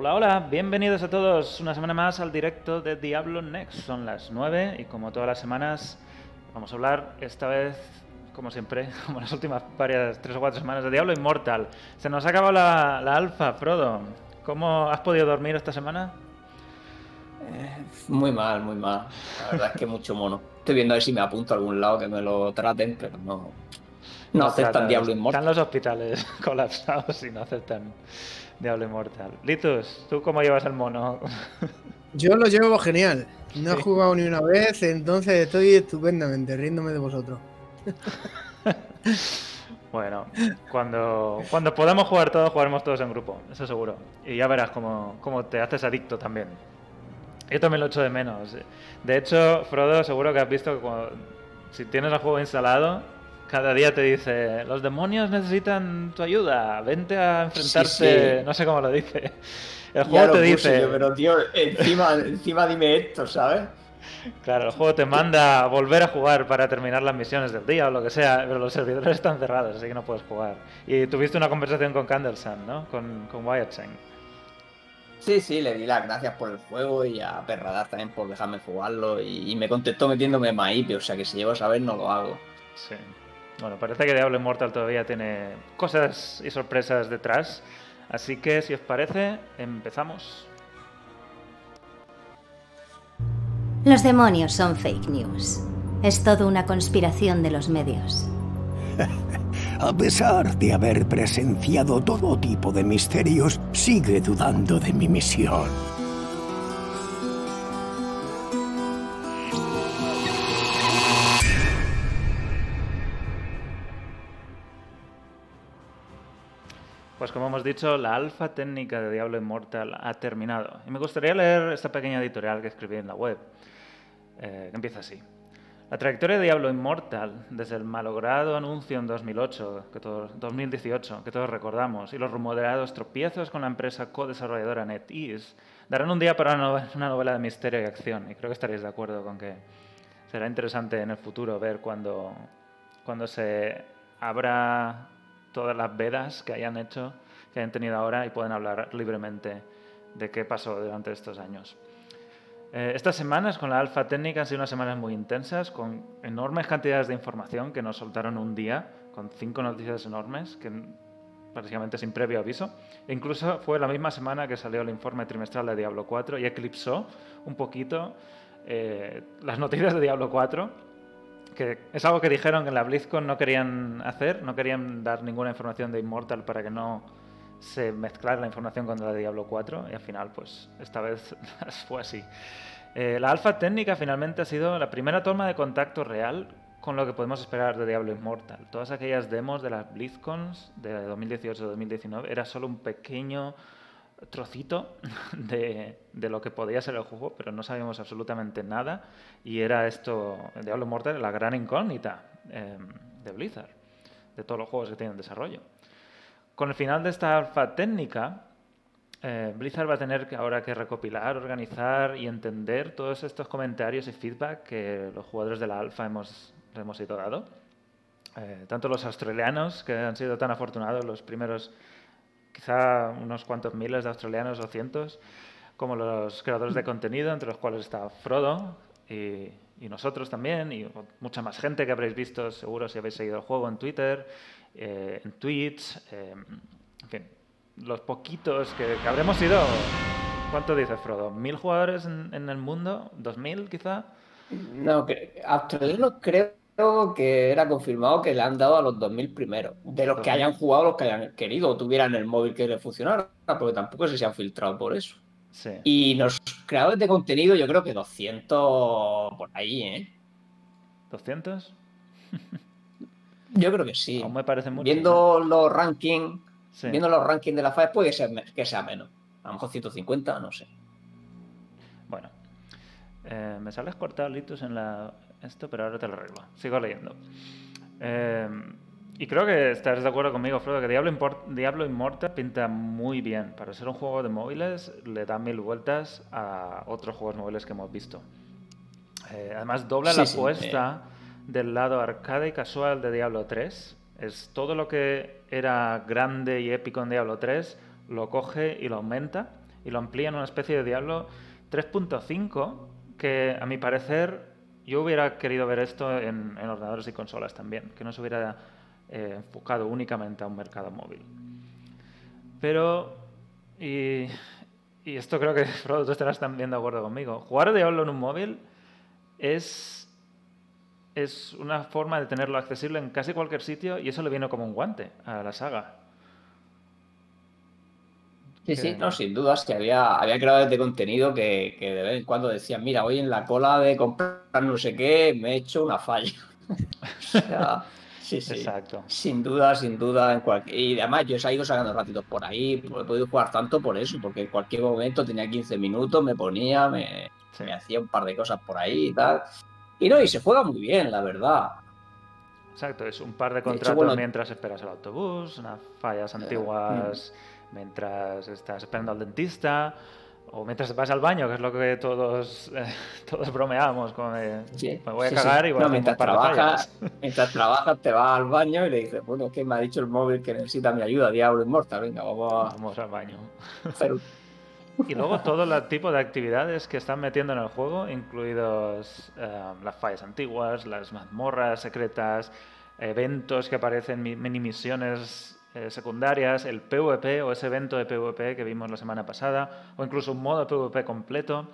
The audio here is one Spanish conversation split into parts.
Hola, hola, bienvenidos a todos una semana más al directo de Diablo Next. Son las 9 y como todas las semanas vamos a hablar esta vez, como siempre, como las últimas varias tres o cuatro semanas de Diablo Immortal. Se nos ha acabado la, la alfa, Frodo. ¿Cómo has podido dormir esta semana? Eh, muy mal, muy mal. La verdad es que mucho mono. Estoy viendo a ver si me apunto a algún lado que me lo traten, pero no. No, aceptan Diablo Immortal. Están los hospitales colapsados y no aceptan Diablo Immortal. Litus, ¿tú cómo llevas el mono? Yo lo llevo genial. No he jugado ni una vez, entonces estoy estupendamente, riéndome de vosotros. bueno, cuando, cuando podamos jugar todos, jugaremos todos en grupo, eso seguro. Y ya verás cómo, cómo te haces adicto también. Yo también lo echo de menos. De hecho, Frodo, seguro que has visto que si tienes el juego instalado, cada día te dice, los demonios necesitan tu ayuda, vente a enfrentarte, no sé cómo lo dice. El juego te dice... pero tío, encima, encima dime esto, ¿sabes? Claro, el juego te manda a volver a jugar para terminar las misiones del día o lo que sea, pero los servidores están cerrados, así que no puedes jugar. Y tuviste una conversación con Candlesun, ¿no? Con, con Wyatt Cheng. Sí, sí, le di las gracias por el juego y a Perradar también por dejarme jugarlo y, me contestó metiéndome MAIP, o sea que si llego a saber no lo hago. Sí. Bueno, parece que Diablo Immortal todavía tiene cosas y sorpresas detrás. Así que, si os parece, empezamos. Los demonios son fake news. Es todo una conspiración de los medios. A pesar de haber presenciado todo tipo de misterios, sigue dudando de mi misión. Pues como hemos dicho, la alfa técnica de Diablo Immortal ha terminado. Y me gustaría leer esta pequeña editorial que escribí en la web, eh, que empieza así. La trayectoria de Diablo Immortal, desde el malogrado anuncio en 2008, que 2018, que todos recordamos, y los rumoreados tropiezos con la empresa co-desarrolladora NetEase, darán un día para una novela de misterio y acción. Y creo que estaréis de acuerdo con que será interesante en el futuro ver cuando, cuando se abra todas las vedas que hayan hecho, que hayan tenido ahora y pueden hablar libremente de qué pasó durante estos años. Eh, estas semanas con la alfa técnica han sido unas semanas muy intensas, con enormes cantidades de información que nos soltaron un día, con cinco noticias enormes, que prácticamente sin previo aviso. E incluso fue la misma semana que salió el informe trimestral de Diablo 4 y eclipsó un poquito eh, las noticias de Diablo 4 es algo que dijeron que en la BlizzCon no querían hacer, no querían dar ninguna información de Immortal para que no se mezclara la información con la de Diablo 4 y al final pues esta vez fue así. Eh, la alfa técnica finalmente ha sido la primera toma de contacto real con lo que podemos esperar de Diablo Immortal. Todas aquellas demos de las BlizzCons de 2018-2019 era solo un pequeño trocito de, lo que podía ser el juego, pero no sabíamos absolutamente nada. Y era esto, Diablo Mortal, la gran incógnita em, de Blizzard, de todos los juegos que tienen desarrollo. Con el final de esta alfa técnica, eh, Blizzard va a tener que ahora que recopilar, organizar y entender todos estos comentarios y feedback que los jugadores de la alfa hemos, hemos ido dando. Eh, tanto los australianos, que han sido tan afortunados los primeros quizá unos cuantos miles de australianos o cientos, como los creadores de contenido, entre los cuales está Frodo y, nosotros también, y mucha más gente que habréis visto seguro si habéis seguido el juego en Twitter, eh, en Twitch, eh, en fin, los poquitos que, habremos sido, ¿cuánto dice Frodo? ¿Mil jugadores en, el mundo? ¿Dos mil quizá? No, australianos creo que era confirmado que le han dado a los 2.000 primeros, de los que hayan jugado, los que hayan querido o tuvieran el móvil que le funcionara, porque tampoco si se han filtrado por eso. Y los creadores de contenido, yo creo que 200 por ahí, ¿eh? ¿200? yo creo que sí. me parece mucho. Viendo los rankings, viendo los rankings de la FAE, puede ser que sea menos. A lo mejor 150, no sé. Bueno. Eh, me sales cortado, Litus, en la, esto, pero ahora te lo arreglo. Sigo leyendo. Eh, y creo que estarás de acuerdo conmigo, Frodo, que Diablo, Diablo Immortal pinta muy bien. Para ser un juego de móviles, le da mil vueltas a otros juegos móviles que hemos visto. Eh, además, dobla la apuesta del lado arcade y casual de Diablo 3. Es todo lo que era grande y épico en Diablo 3, lo coge y lo aumenta. y lo amplían a una especie de Diablo 3.5 que a mi parecer yo hubiera querido ver esto en, ordenadores y consolas también, que no se hubiera eh, enfocado únicamente a un mercado móvil. Pero, y, esto creo que tú estarás también de acuerdo conmigo, jugar Diablo en un móvil es, es una forma de tenerlo accesible en casi cualquier sitio y eso le viene como un guante a la saga. Sí, sí, no, sin dudas que había, había creadores de contenido que, de vez en cuando decían, mira, hoy en la cola de comprar no sé qué me he hecho una falla. sí, sí. Exacto. Sin duda, sin duda. En Y además yo he ido sacando ratitos por ahí, he podido jugar tanto por eso, porque en cualquier momento tenía 15 minutos, me ponía, me, me hacía un par de cosas por ahí y tal. Y no, y se juega muy bien, la verdad. Exacto, es un par de contratos mientras esperas el autobús, unas fallas antiguas. Mm mientras estás esperando al dentista o mientras vas al baño, que es lo que todos, eh, todos bromeamos, como me voy a cagar y voy a mientras trabajas, mientras trabajas te vas al baño y le dices, bueno, que me ha dicho el móvil que necesita mi ayuda, Diablo Inmortal, venga, vamos, vamos al baño. Y luego todo el tipo de actividades que están metiendo en el juego, incluidos eh, las fallas antiguas, las mazmorras secretas, eventos que aparecen, mini misiones eh, secundarias, el PvP o ese evento de PvP que vimos la semana pasada, o incluso un modo PvP completo,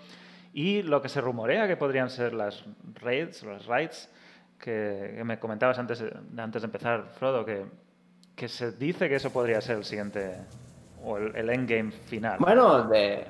y lo que se rumorea que podrían ser las raids, las raids, que, me comentabas antes, antes de empezar, Frodo, que, que se dice que eso podría ser el siguiente, o el, endgame final. Bueno, de,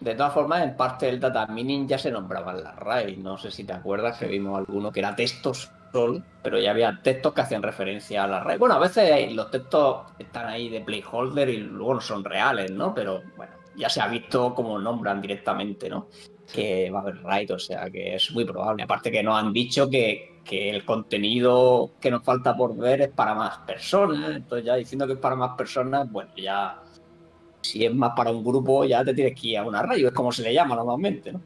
de todas formas, en parte del data mining ya se nombraban las raids. No sé si te acuerdas que vimos alguno que era textos pero ya había textos que hacían referencia a la red. Bueno, a veces los textos están ahí de playholder y luego no son reales, ¿no? Pero bueno, ya se ha visto como nombran directamente, ¿no? Que va a haber raid, o sea que es muy probable. Aparte que nos han dicho que, que el contenido que nos falta por ver es para más personas. Entonces ya diciendo que es para más personas, bueno, ya si es más para un grupo, ya te tienes que ir a una raid, es como se le llama normalmente, ¿no?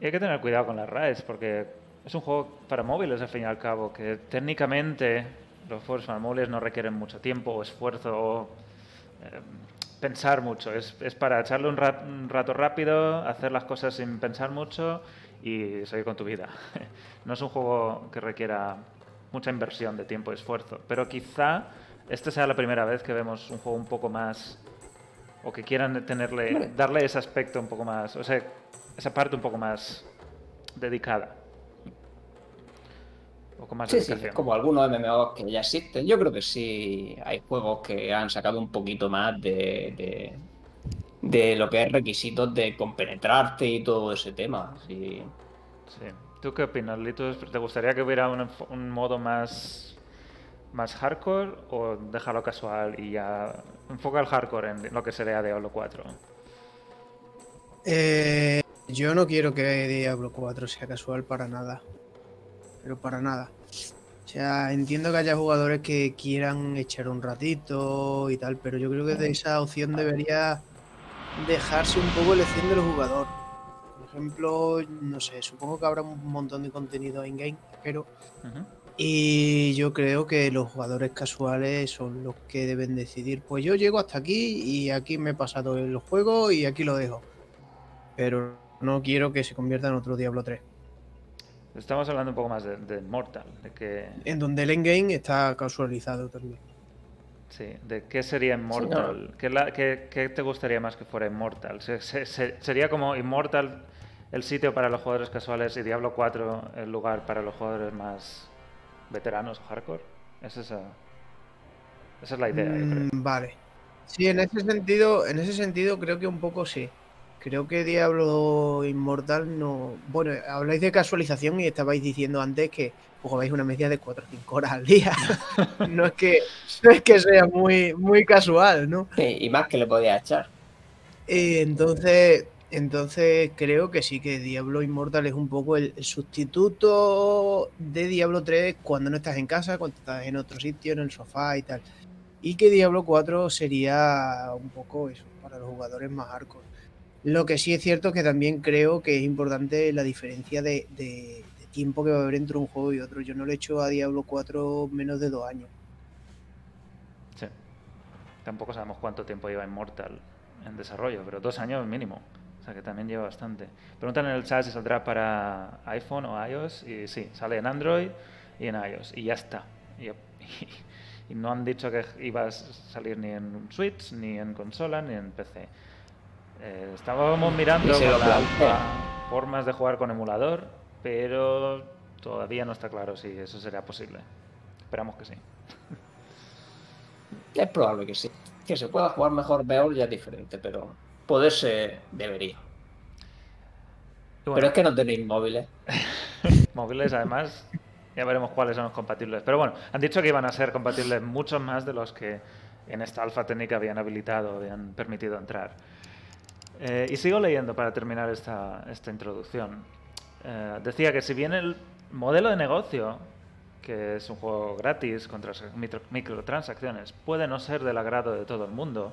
Y hay que tener cuidado con las raids, porque es un juego para móviles, al fin y al cabo, que técnicamente los juegos para móviles no requieren mucho tiempo o esfuerzo o eh, pensar mucho. Es, para echarle un, rato rápido, hacer las cosas sin pensar mucho y seguir con tu vida. no es un juego que requiera mucha inversión de tiempo y esfuerzo, pero quizá esta sea la primera vez que vemos un juego un poco más o que quieran tenerle darle ese aspecto un poco más, o sea, esa parte un poco más dedicada sí, sí, como algunos MMOs que ya existen. Yo creo que sí hay juegos que han sacado un poquito más de, de, lo que es requisitos de compenetrarte y todo ese tema. Sí. ¿Tú qué opinas, Litus? ¿Te gustaría que hubiera un, modo más, más hardcore o dejarlo casual y ya enfoca el hardcore en lo que sería Diablo 4? Eh, yo no quiero que Diablo 4 sea casual para nada pero para nada. O sea, entiendo que haya jugadores que quieran echar un ratito y tal, pero yo creo que de esa opción debería dejarse un poco elección del jugador. Por ejemplo, no sé, supongo que habrá un montón de contenido in-game, pero... Y yo creo que los jugadores casuales son los que deben decidir, pues yo llego hasta aquí y aquí me he pasado el juego y aquí lo dejo. Pero no quiero que se convierta en otro Diablo 3. Estamos hablando un poco más de, Mortal, de que... En donde el endgame está casualizado también. Sí, de qué sería Immortal. ¿Qué, te gustaría más que fuera Immortal? sería como Immortal el sitio para los jugadores casuales y Diablo 4 el lugar para los jugadores más veteranos o hardcore? ¿Es esa, esa es la idea, mm, Vale. Sí, en ese sentido, en ese sentido creo que un poco sí. Creo que Diablo Inmortal no. Bueno, habláis de casualización y estabais diciendo antes que jugáis una media de 4 o 5 horas al día. no, es que, es que sea muy, muy casual, ¿no? Sí, y más que le podía echar. Eh, entonces, entonces creo que sí que Diablo Inmortal es un poco el, sustituto de Diablo 3 cuando no estás en casa, cuando estás en otro sitio, en el sofá y tal. Y que Diablo 4 sería un poco eso, para los jugadores más hardcore. Lo que sí es cierto es que también creo que es importante la diferencia de, tiempo que va a haber entre un juego y otro. Yo no le he hecho a Diablo 4 menos de dos años. Sí. Tampoco sabemos cuánto tiempo lleva Immortal. en desarrollo, pero dos años mínimo. O sea que también lleva bastante. Preguntan en el chat si saldrá para iPhone o iOS. Y sí, sale en Android y en iOS. Y ya está. Y, y no han dicho que iba a salir ni en Switch, ni en consola, ni en PC. Eh, estábamos mirando Y se lo con la plantea. alfa formas de jugar con emulador, pero todavía no está claro si eso será posible. Esperamos que sí. Es probable que sí. Que se pueda jugar mejor peor ya es diferente, pero poderse debería. Bueno, Pero es que no tenéis móviles. móviles además, ya veremos cuáles son los compatibles. Pero bueno, han dicho que iban a ser compatibles muchos más de los que en esta alfa técnica habían habilitado, habían permitido entrar. Eh, y sigo leyendo para terminar esta, esta introducción. Eh, decía que si bien el modelo de negocio, que es un juego gratis con micro- microtransacciones, puede no ser del agrado de todo el mundo,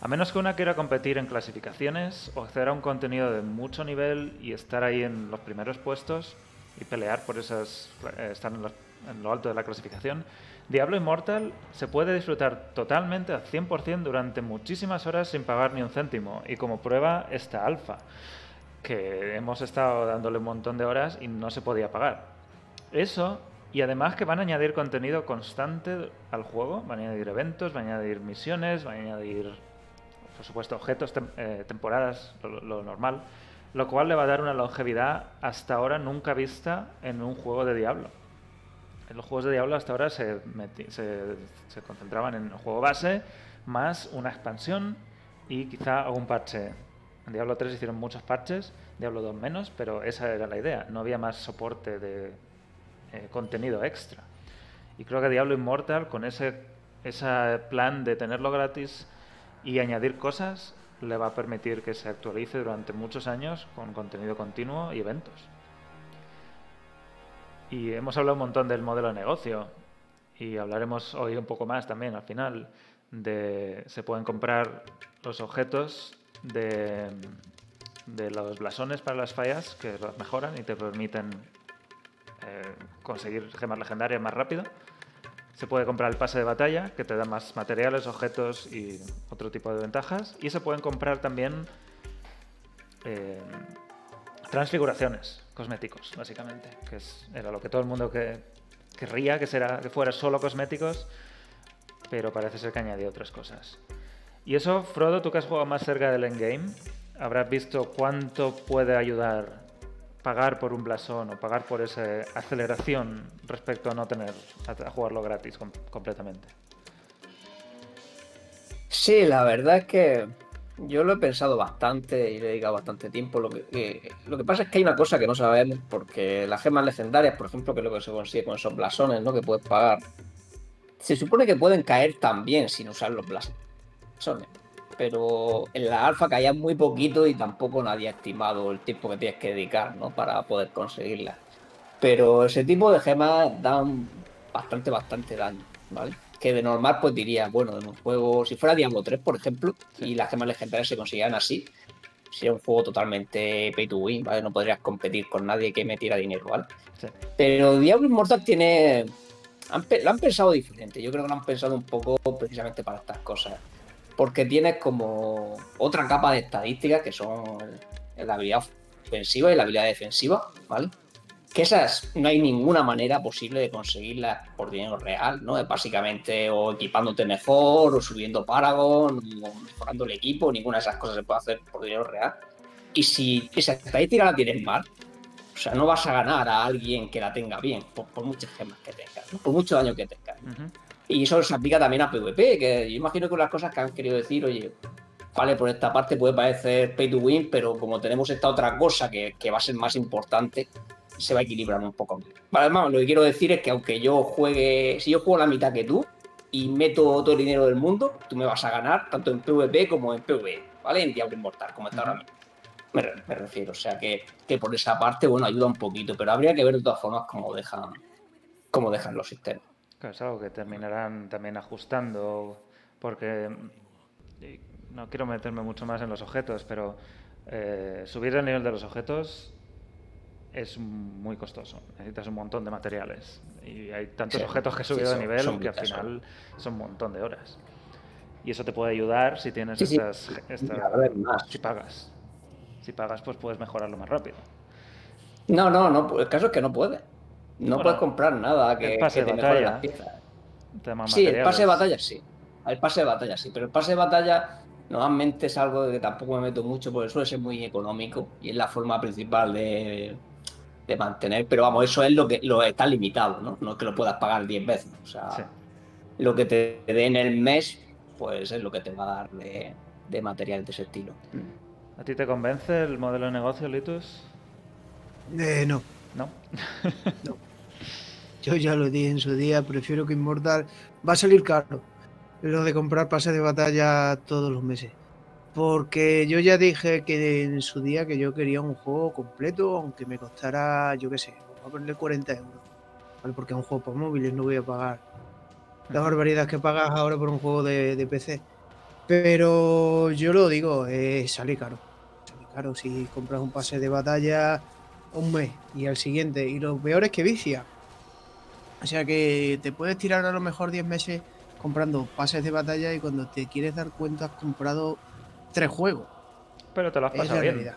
a menos que una quiera competir en clasificaciones o acceder a un contenido de mucho nivel y estar ahí en los primeros puestos y pelear por esas, eh, estar en, en lo alto de la clasificación, Diablo Immortal se puede disfrutar totalmente al 100% durante muchísimas horas sin pagar ni un céntimo y como prueba esta alfa, que hemos estado dándole un montón de horas y no se podía pagar. Eso, y además que van a añadir contenido constante al juego, van a añadir eventos, van a añadir misiones, van a añadir, por supuesto, objetos, eh, temporadas, lo normal, lo cual le va a dar una longevidad hasta ahora nunca vista en un juego de Diablo. En los juegos de Diablo hasta ahora se, se, se concentraban en el juego base, más una expansión y quizá algún parche. En Diablo 3 hicieron muchos parches, Diablo 2 menos, pero esa era la idea. No había más soporte de eh, contenido extra. Y creo que Diablo Immortal, con ese, ese plan de tenerlo gratis y añadir cosas, le va a permitir que se actualice durante muchos años con contenido continuo y eventos. Y hemos hablado un montón del modelo de negocio y hablaremos hoy un poco más también al final de se pueden comprar los objetos de, de los blasones para las fallas que los mejoran y te permiten eh, conseguir gemas legendarias más rápido. Se puede comprar el pase de batalla, que te da más materiales, objetos y otro tipo de ventajas. Y se pueden comprar también eh, transfiguraciones, cosméticos, básicamente. Que es- era lo que todo el mundo que, querría, que, será, que fuera solo cosméticos, pero parece ser que añadió otras cosas. Y eso, Frodo, tú que has jugado más cerca del endgame, habrás visto cuánto puede ayudar pagar por un blasón o pagar por esa aceleración respecto a no tener, a, jugarlo gratis com- completamente. Sí, la verdad que yo lo he pensado bastante y le he dedicado bastante tiempo. Lo que, que- lo que pasa es que hay una cosa que no sabemos, porque las gemas legendarias, por ejemplo, que es lo que se consigue con esos blasones, ¿no? Que puedes pagar. Se supone que pueden caer también sin usar los blasones. Pero en la alfa caían muy poquito y tampoco nadie ha estimado el tiempo que tienes que dedicar, ¿no? Para poder conseguirlas. Pero ese tipo de gemas dan bastante, bastante daño, ¿vale? Que de normal pues diría, bueno, en un juego, si fuera Diablo 3, por ejemplo, y las gemas legendarias se conseguían así, sería un juego totalmente pay to win, ¿vale? No podrías competir con nadie que metiera dinero, ¿vale? Sí. Pero Diablo Immortal tiene... han lo han pensado diferente, yo creo que lo han pensado un poco precisamente para estas cosas. Porque tienes como otra capa de estadísticas que son la habilidad ofensiva y la habilidad defensiva, ¿vale? Que esas no hay ninguna manera posible de conseguirlas por dinero real, ¿no? Básicamente o equipándote mejor, o subiendo Paragon, o mejorando el equipo, ninguna de esas cosas se puede hacer por dinero real. Y si esa estadística la tienes mal, o sea, no vas a ganar a alguien que la tenga bien, por, por muchas gemas que tengas, ¿no? por mucho daño que tengas. Ujú. Y eso se aplica también a PvP, que yo imagino que las cosas que han querido decir, oye, vale, por esta parte puede parecer pay to win, pero como tenemos esta otra cosa que, que va a ser más importante, se va a equilibrar un poco. Vale, Además, lo que quiero decir es que aunque yo juegue, si yo juego la mitad que tú y meto todo el dinero del mundo, tú me vas a ganar tanto en PvP como en PvE, ¿vale? En Diablo Inmortal, como está ahora mismo. Me, re- me refiero, o sea que, que por esa parte, bueno, ayuda un poquito, pero habría que ver de todas formas cómo dejan, cómo dejan los sistemas. Claro, es algo que terminarán también ajustando, porque no quiero meterme mucho más en los objetos, pero eh, subir el nivel de los objetos es muy costoso. Necesitas un montón de materiales. Y hay tantos Sí, objetos que he sí, subido de nivel son que al final son un montón de horas. Y eso te puede ayudar si tienes Sí, estas, más. Si pagas. Si pagas, pues puedes mejorarlo más rápido. No, no, no. El caso es que no puedes. No Bueno, puedes comprar nada que, el pase que te de batalla. las piezas. Sí, el pase de batalla sí. El pase de batalla sí, pero el pase de batalla normalmente es algo de que tampoco me meto mucho porque suele ser muy económico y es la forma principal de, de mantener. Pero vamos, eso es lo que lo está limitado, ¿no? No es que lo puedas pagar 10 veces. O sea, Sí. lo que te dé en el mes, pues es lo que te va a dar de, de material de ese estilo. ¿A ti te convence el modelo de negocio, Litus? Eh, no, ¿No? yo ya lo dije en su día, prefiero que Immortal va a salir caro. Lo de comprar pases de batalla todos los meses. Porque yo ya dije que en su día que yo quería un juego completo, aunque me costara, yo qué sé, voy a ponerle 40 euros. ¿vale? Porque es un juego por móviles, no voy a pagar la barbaridad que pagas ahora por un juego de, de PC. Pero yo lo digo, eh, sale caro. Sale caro si compras un pase de batalla un mes y al siguiente. Y lo peor es que vicia. O sea que te puedes tirar a lo mejor 10 meses comprando pases de batalla y cuando te quieres dar cuenta has comprado tres juegos. Pero te lo has pasado bien. realidad.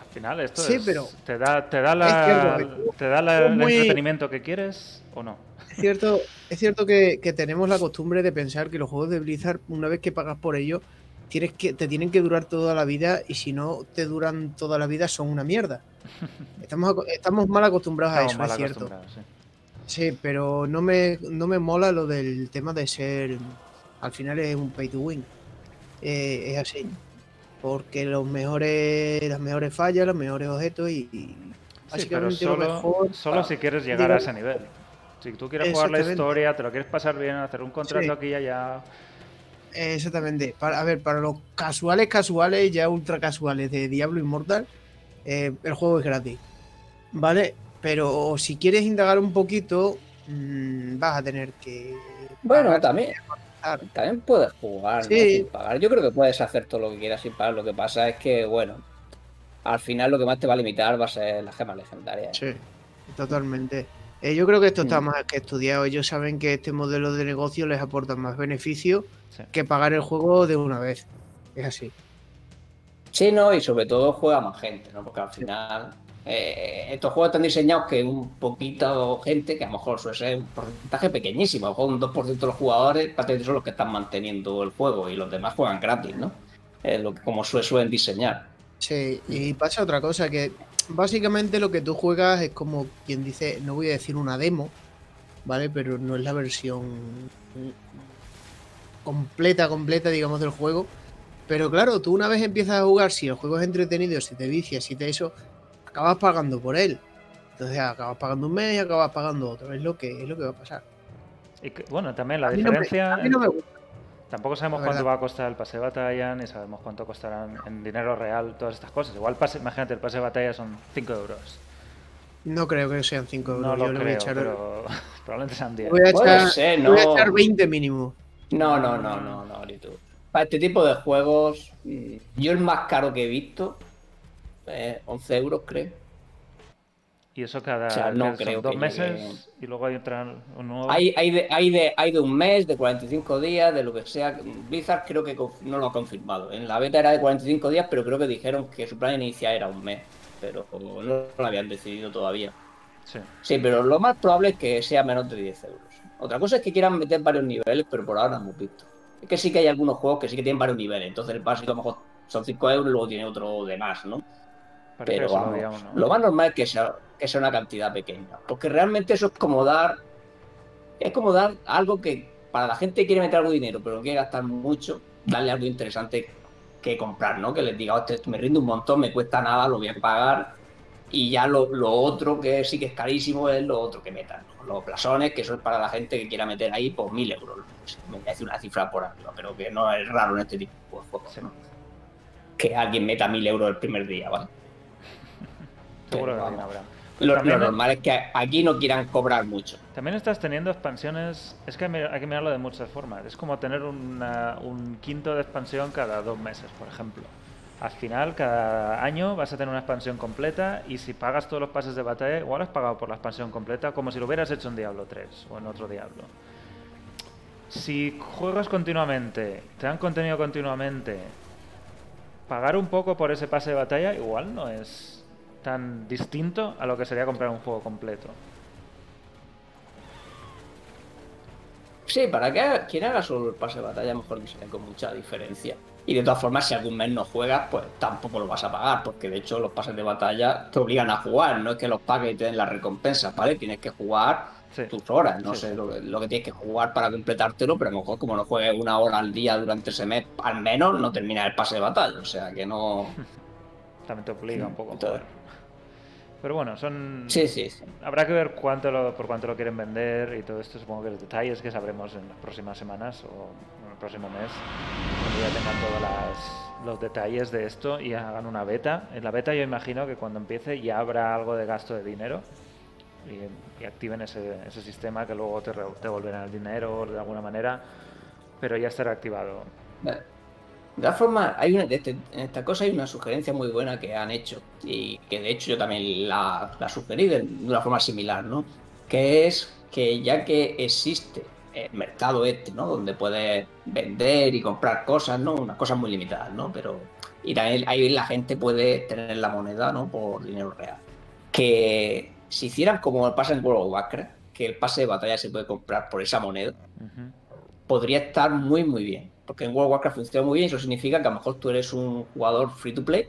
Al final esto Sí, es- pero- te da, te da, la, cierto, te da la- el entretenimiento que quieres o no. Es cierto, es cierto que, que tenemos la costumbre de pensar que los juegos de Blizzard, una vez que pagas por ellos, tienes que, te tienen que durar toda la vida y si no te duran toda la vida son una mierda. Estamos, estamos mal acostumbrados a eso, es cierto. Sí, pero no me, no me mola lo del tema de ser. Al final es un pay to win. Eh, es así. Porque los mejores, las mejores fallas, los mejores objetos y. y Sí, pero solo, mejor. solo si quieres llegar a ese nivel. Si tú quieres jugar la historia, te lo quieres pasar bien, hacer un contrato Sí. aquí y allá. Exactamente. Para, a ver, para los casuales, casuales, ya ultra casuales de Diablo Immortal, eh, el juego es gratis. ¿Vale? Pero si quieres indagar un poquito, mm, vas a tener que. Bueno, también, pagar. también puedes jugar ¿no? Sin pagar. Yo creo que puedes hacer todo lo que quieras sin pagar. Lo que pasa es que, bueno, al final lo que más te va a limitar va a ser las gemas legendarias. Sí, totalmente. Eh, yo creo que esto está Mm. más que estudiado. Ellos saben que este modelo de negocio les aporta más beneficio Sí. que pagar el juego de una vez. Es así. Sí, no, y sobre todo juega más gente, ¿no? Porque al final eh, estos juegos están diseñados que un poquito gente, que a lo mejor suele ser un porcentaje pequeñísimo, a lo mejor un 2% de los jugadores prácticamente son los que están manteniendo el juego y los demás juegan gratis, ¿no? Es lo como sue- suelen diseñar. Sí, y pasa otra cosa, que básicamente lo que tú juegas es como quien dice, no voy a decir una demo, ¿vale? Pero no es la versión completa, completa, digamos, del juego. Pero claro, tú una vez empiezas a jugar, si el juego es entretenido, si te vicias, si te eso, acabas pagando por él. Entonces acabas pagando un mes y acabas pagando otro. Es lo que, es lo que va a pasar. Y que- bueno, también la A mí no me- diferencia. a mí no me gusta. Tampoco sabemos cuánto va a costar el pase de batalla, ni sabemos cuánto costarán en dinero real todas estas cosas. Igual, pase, imagínate, el pase de batalla son 5 euros. No creo que sean 5 euros. No Yo lo voy a creo, echar, pero probablemente sean 10. voy a Puede echar, ser, le voy a no. echar 20 mínimo. No, no, no, no, no, ni tú. Para este tipo de juegos, mm, yo el más caro que he visto, eh, 11 euros creo. Y eso cada O sea, no ¿qué son creo dos meses y luego hay otra, un nuevo. Hay, hay, de, hay, de, hay de un mes, de 45 días, de lo que sea. Blizzard creo que no lo ha confirmado. En la beta era de 45 días, pero creo que dijeron que su plan inicial era un mes. Pero no lo habían decidido todavía. Sí. Sí, pero lo más probable es que sea menos de 10 euros. Otra cosa es que quieran meter varios niveles, pero por ahora no hemos visto. Es que sí que hay algunos juegos que sí que tienen varios niveles. Entonces el básico a lo mejor son 5 euros y luego tiene otro de más, ¿no? Parece Pero lo vamos, digamos, ¿no? lo más normal es que sea, que sea una cantidad pequeña. Porque realmente eso es como dar. Es como dar algo que para la gente que quiere meter algo de dinero, pero no quiere gastar mucho, darle algo interesante que comprar, ¿no? Que les diga, "Hostia, me rinde un montón, me cuesta nada, lo voy a pagar. Y ya lo, lo otro que sí que es carísimo es lo otro que metan. ¿no? Los blasones, que eso es para la gente que quiera meter ahí por mil euros. Me voy a decir una cifra por arriba, pero que no es raro en este tipo de juegos. ¿no? Que alguien meta mil euros el primer día, ¿vale? Seguro Pero que habrá. Lo, normal es que aquí no quieran cobrar mucho. También estás teniendo expansiones. Es que hay hay que mirarlo de muchas formas. Es como tener una- un quinto de expansión cada dos meses, por ejemplo. Al final, cada año vas a tener una expansión completa y si pagas todos los pases de batalla, igual has pagado por la expansión completa como si lo hubieras hecho en Diablo 3 o en otro Diablo. si juegas continuamente, te dan contenido continuamente, pagar un poco por ese pase de batalla igual no es tan distinto a lo que sería comprar un juego completo. Sí, para que quien haga solo el pase de batalla, mejor que sea con mucha diferencia. Y de todas formas, si algún mes no juegas, pues tampoco lo vas a pagar, porque de hecho los pases de batalla te obligan a jugar, no es que los pagues y te den las recompensas, ¿vale? Tienes que jugar tus horas, no sé lo, que tienes que jugar para completártelo, pero a lo mejor como no juegues una hora al día durante ese mes, al menos no termina el pase de batalla, o sea que no... También te obliga un poco. a pero bueno, son. Sí, sí, sí. Habrá que ver cuánto lo, por cuánto lo quieren vender y todo esto. Supongo que los detalles que sabremos en las próximas semanas o en el próximo mes, cuando ya tengan todos los detalles de esto y hagan una beta. En la beta, yo imagino que cuando empiece ya habrá algo de gasto de dinero y, activen ese, ese, sistema que luego te devolverán el dinero de alguna manera, pero ya estará activado. De todas formas, hay una, este, en esta cosa hay una sugerencia muy buena que han hecho y que de hecho yo también la, la sugerí de, una forma similar, ¿no? Que es que ya que existe el mercado este, ¿no? Donde puedes vender y comprar cosas, ¿no? Unas cosas muy limitadas, ¿no? Pero y también ahí la gente puede tener la moneda, ¿no? Por dinero real. Que si hicieran como el pase en World of Warcraft, que el pase de batalla se puede comprar por esa moneda, podría estar muy, muy bien porque en World of Warcraft funciona muy bien, eso significa que a lo mejor tú eres un jugador free to play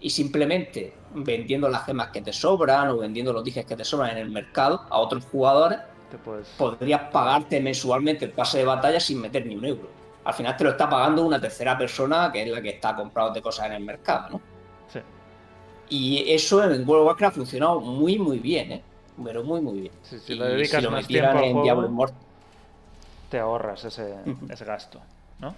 y simplemente vendiendo las gemas que te sobran o vendiendo los dijes que te sobran en el mercado a otros jugadores, podrías pagarte mensualmente el pase de batalla sin meter ni un euro. Al final te lo está pagando una tercera persona que es la que está comprando cosas en el mercado, ¿no? Sí. Y eso en World of Warcraft ha funcionado muy, muy bien, ¿eh? Pero muy, muy bien. si lo dedicas si lo más tiempo en Diablo Immortal, te ahorras ese, ese gasto. ¿No?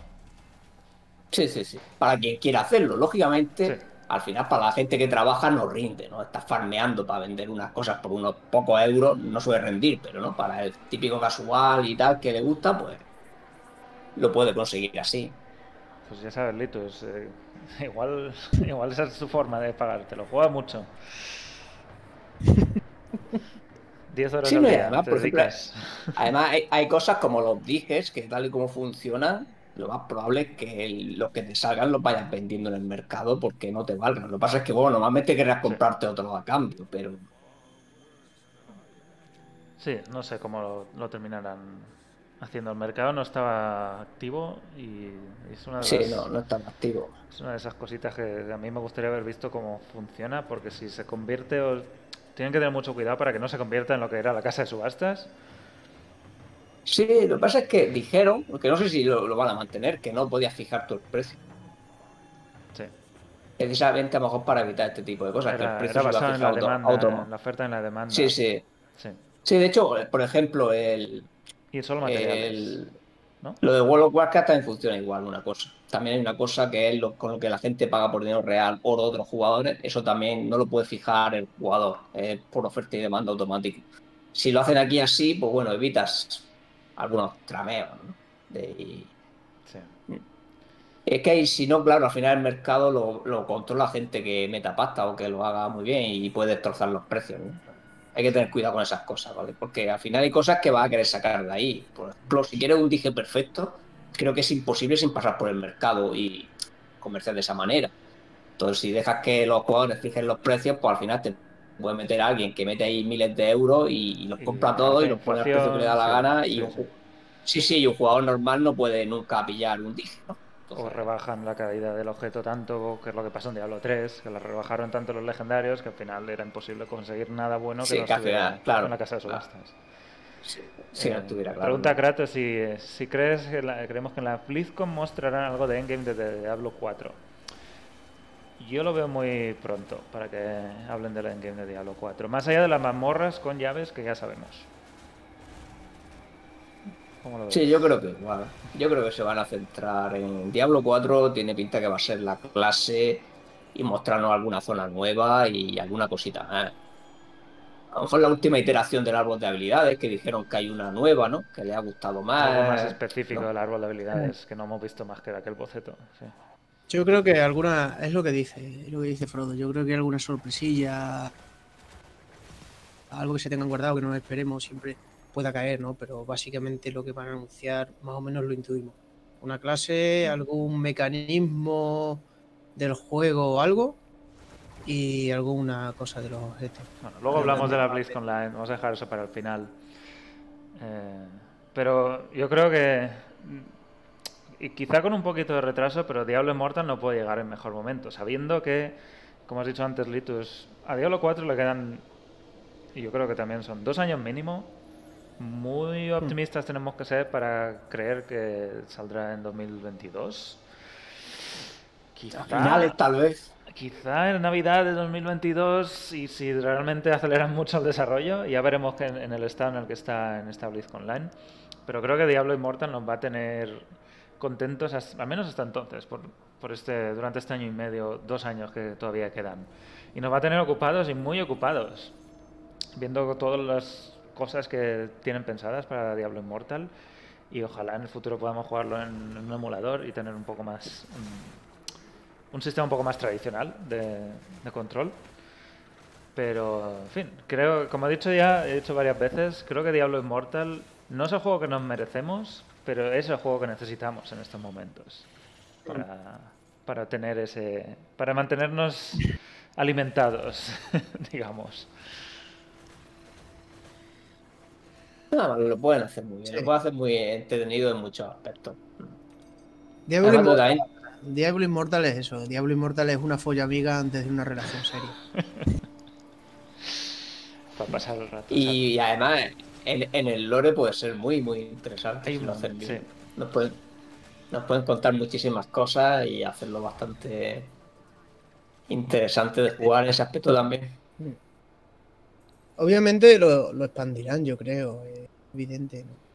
Sí, sí, sí. Para quien quiera hacerlo, lógicamente, al final para la gente que trabaja no rinde, ¿no? Está farmeando para vender unas cosas por unos pocos euros, no suele rendir, pero no, para el típico casual y tal que le gusta, pues lo puede conseguir así. Pues ya sabes, Lito, eh, igual, igual esa es su forma de pagarte, lo juega mucho. 10 horas al día, además, por ejemplo, además hay, hay, cosas como los dijes que tal y como funcionan, lo más probable es que los que te salgan los vayas vendiendo en el mercado porque no te valgan. Lo que pasa es que, bueno, normalmente querrás comprarte otro a cambio, pero... Sí, no sé cómo lo, terminarán haciendo. El mercado no estaba activo y es una de Sí, no, no estaba activo. Es una de esas cositas que a mí me gustaría haber visto cómo funciona, porque si se convierte... O... Tienen que tener mucho cuidado para que no se convierta en lo que era la casa de subastas Sí, lo que pasa es que dijeron, que no sé si lo, van a mantener, que no podías fijar tu el precio. Sí. Precisamente a lo mejor para evitar este tipo de cosas. que el precio se en la, demanda, en la oferta y en la demanda. Sí, sí, sí. Sí, de hecho, por ejemplo, el. Y solo materiales. Lo de World of Warcraft también funciona igual, una cosa. También hay una cosa que es lo, con lo que la gente paga por dinero real por otros jugadores. Eso también no lo puede fijar el jugador, es por oferta y demanda automática. Si lo hacen aquí así, pues bueno, evitas algunos trameos. ¿no? De... Es que si no, claro, al final el mercado lo, lo, controla gente que meta pasta o que lo haga muy bien y puede destrozar los precios. ¿no? Hay que tener cuidado con esas cosas, ¿vale? Porque al final hay cosas que va a querer sacar de ahí. Por ejemplo, si quieres un dije perfecto, creo que es imposible sin pasar por el mercado y comerciar de esa manera. Entonces, si dejas que los jugadores fijen los precios, pues al final te puede meter a alguien que mete ahí miles de euros y, los compra todos y los pone al precio que le da la gana. Y sí, sí, y un jugador normal no puede nunca pillar un dije, o rebajan la calidad del objeto tanto, que es lo que pasó en Diablo 3, que la rebajaron tanto los legendarios que al final era imposible conseguir nada bueno que no estuviera claro, en la casa de subastas. Sí, no estuviera claro. Pregunta a Kratos si, si crees que creemos que en la BlizzCon mostrarán algo de Endgame de Diablo 4. Yo lo veo muy pronto para que hablen del endgame de Diablo 4. Más allá de las mazmorras con llaves que ya sabemos. sí, yo creo que igual. Yo creo que se van a centrar en Diablo 4. Tiene pinta que va a ser la clase y mostrarnos alguna zona nueva y alguna cosita más. A lo mejor la última iteración del árbol de habilidades, que dijeron que hay una nueva, ¿no? Que le ha gustado más. Algo más específico del árbol de habilidades, que no hemos visto más que de aquel boceto. Sí. Yo creo que alguna. Es lo que dice, es lo que dice Frodo. Yo creo que alguna sorpresilla. Algo que se tengan guardado, que no esperemos siempre. pueda caer, ¿no? Pero básicamente lo que van a anunciar más o menos lo intuimos. Una clase, algún mecanismo del juego o algo y alguna cosa de los objetos. Bueno, luego hablamos de la BlizzCon Online, vamos a dejar eso para el final. Eh, pero yo creo que, y quizá con un poquito de retraso, pero Diablo Immortal no puede llegar en mejor momento, sabiendo que, como has dicho antes, Litus, a Diablo 4 le quedan, y yo creo que también son dos años mínimo. Muy optimistas tenemos que ser para creer que saldrá en 2022. Quizá, finales, tal vez. Quizá en Navidad de 2022 y si realmente aceleran mucho el desarrollo, ya veremos que en, el estado en el que está en esta BlizzCon Online. Pero creo que Diablo Immortal nos va a tener contentos, al menos hasta entonces, por, por, este, durante este año y medio, dos años que todavía quedan. Y nos va a tener ocupados y muy ocupados, viendo todas las cosas que tienen pensadas para Diablo Immortal. Y ojalá en el futuro podamos jugarlo en, un emulador y tener un poco más un sistema un poco más tradicional de, control. Pero, en fin, creo, como he dicho ya, he dicho varias veces, creo que Diablo Immortal no es el juego que nos merecemos, pero es el juego que necesitamos en estos momentos. Para, para tener ese. para mantenernos alimentados, digamos. No, lo pueden hacer muy bien, lo pueden hacer muy entretenido en muchos aspectos. Diablo Diablo Immortal es eso. Diablo Immortal es una folla amiga antes de una relación seria. Para pasar el rato. Y, además, en, el lore puede ser muy, muy interesante. nos, pueden, nos pueden contar muchísimas cosas y hacerlo bastante interesante de jugar en ese aspecto también. Obviamente lo, lo expandirán, yo creo. Es evidente. ¿no?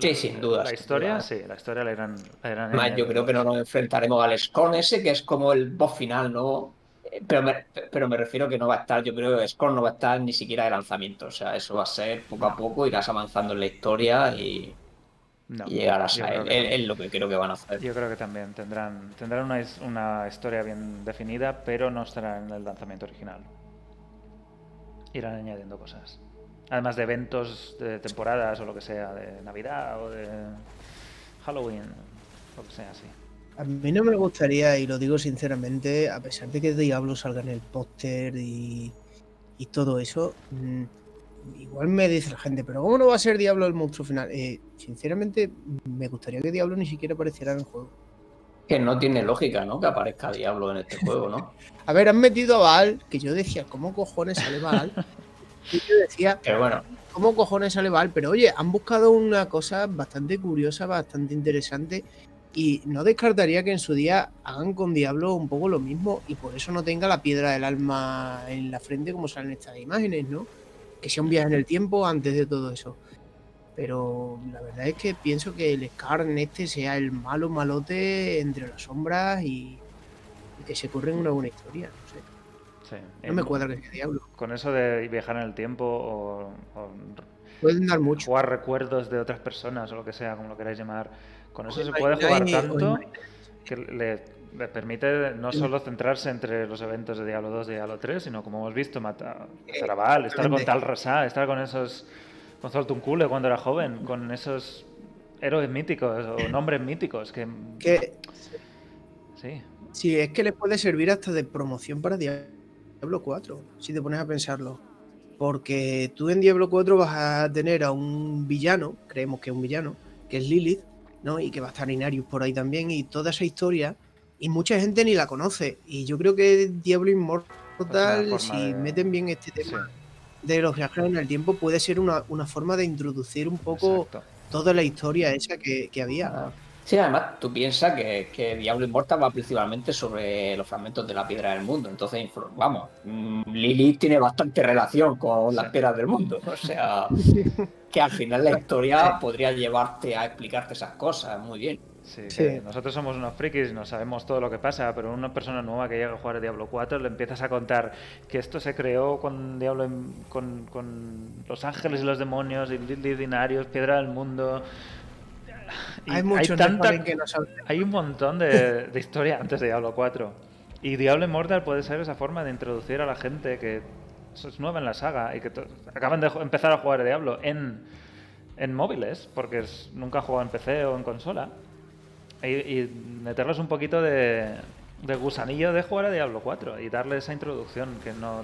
Sí, sin duda. La historia, sí, la historia la irán. yo creo que no nos enfrentaremos al Scorn ese, que es como el boss final, ¿no? Pero me, pero me refiero que no va a estar, yo creo que Scorn no va a estar ni siquiera de lanzamiento. O sea, eso va a ser poco a poco, irás avanzando en la historia y, llegarás a él. Es lo que creo que van a hacer. Yo creo que también tendrán, tendrán una, una historia bien definida, pero no estará en el lanzamiento original. Irán añadiendo cosas. Además de eventos de temporadas o lo que sea, de Navidad o de Halloween, lo que sea así. A mí no me gustaría, y lo digo sinceramente, a pesar de que Diablo salga en el póster y, todo eso, mm, igual me dice la gente, pero ¿cómo no va a ser Diablo el monstruo final? Eh, sinceramente, me gustaría que Diablo ni siquiera apareciera en el juego. Que no tiene lógica, ¿no? Que aparezca Diablo en este juego, ¿no? a ver, han metido a Val, que yo decía, ¿cómo cojones sale Val? yo decía, pero bueno. ¿cómo cojones sale Val? Pero oye, han buscado una cosa bastante curiosa, bastante interesante. Y no descartaría que en su día hagan con Diablo un poco lo mismo y por eso no tenga la piedra del alma en la frente como salen estas imágenes, ¿no? Que sea un viaje en el tiempo antes de todo eso. Pero la verdad es que pienso que el Scar en este sea el malo malote entre las sombras y, que se corre en una buena historia, no sé. No me cuadra que diablo. Con eso de viajar en el tiempo o, Pueden dar mucho. jugar recuerdos de otras personas o lo que sea, como lo queráis llamar. Con eso se puede jugar tanto que le, permite no solo centrarse entre los eventos de Diablo 2 y Diablo 3, sino como hemos visto, matar, a Val, estar con Tal Rasa, estar con esos. con Zoltunkule cuando era joven, con esos héroes míticos o nombres míticos que. Sí. Sí, es que les puede servir hasta de promoción para Diablo Diablo 4, si te pones a pensarlo. Porque tú en Diablo 4 vas a tener a un villano, creemos que es un villano, que es Lilith, ¿no? Y que va a estar Inarius por ahí también, y toda esa historia, y mucha gente ni la conoce. Y yo creo que Diablo Immortal, si meten bien este tema de los viajes en el tiempo, puede ser una, forma de introducir un poco toda la historia esa que, que había. Ah. Sí, además tú piensas que, que, Diablo Immortal va principalmente sobre los fragmentos de la piedra del mundo. Entonces, vamos, mm, Lilith tiene bastante relación con las piedras del mundo. O sea, que al final la historia podría llevarte a explicarte esas cosas muy bien. Sí, sí. nosotros somos unos frikis, no sabemos todo lo que pasa, pero una persona nueva que llega a jugar a Diablo 4 le empiezas a contar que esto se creó con Diablo, con, con los ángeles y los demonios, y Lilith, Dinarios, Piedra del Mundo, hay mucho que Hay un montón de, historia antes de Diablo 4. Y Diablo Immortal puede ser esa forma de introducir a la gente que es nueva en la saga y que acaban de empezar a jugar a Diablo en, en móviles, porque es- nunca han jugado en PC o en consola, y, y meterles un poquito de, de gusanillo de jugar a Diablo 4 y darle esa introducción que no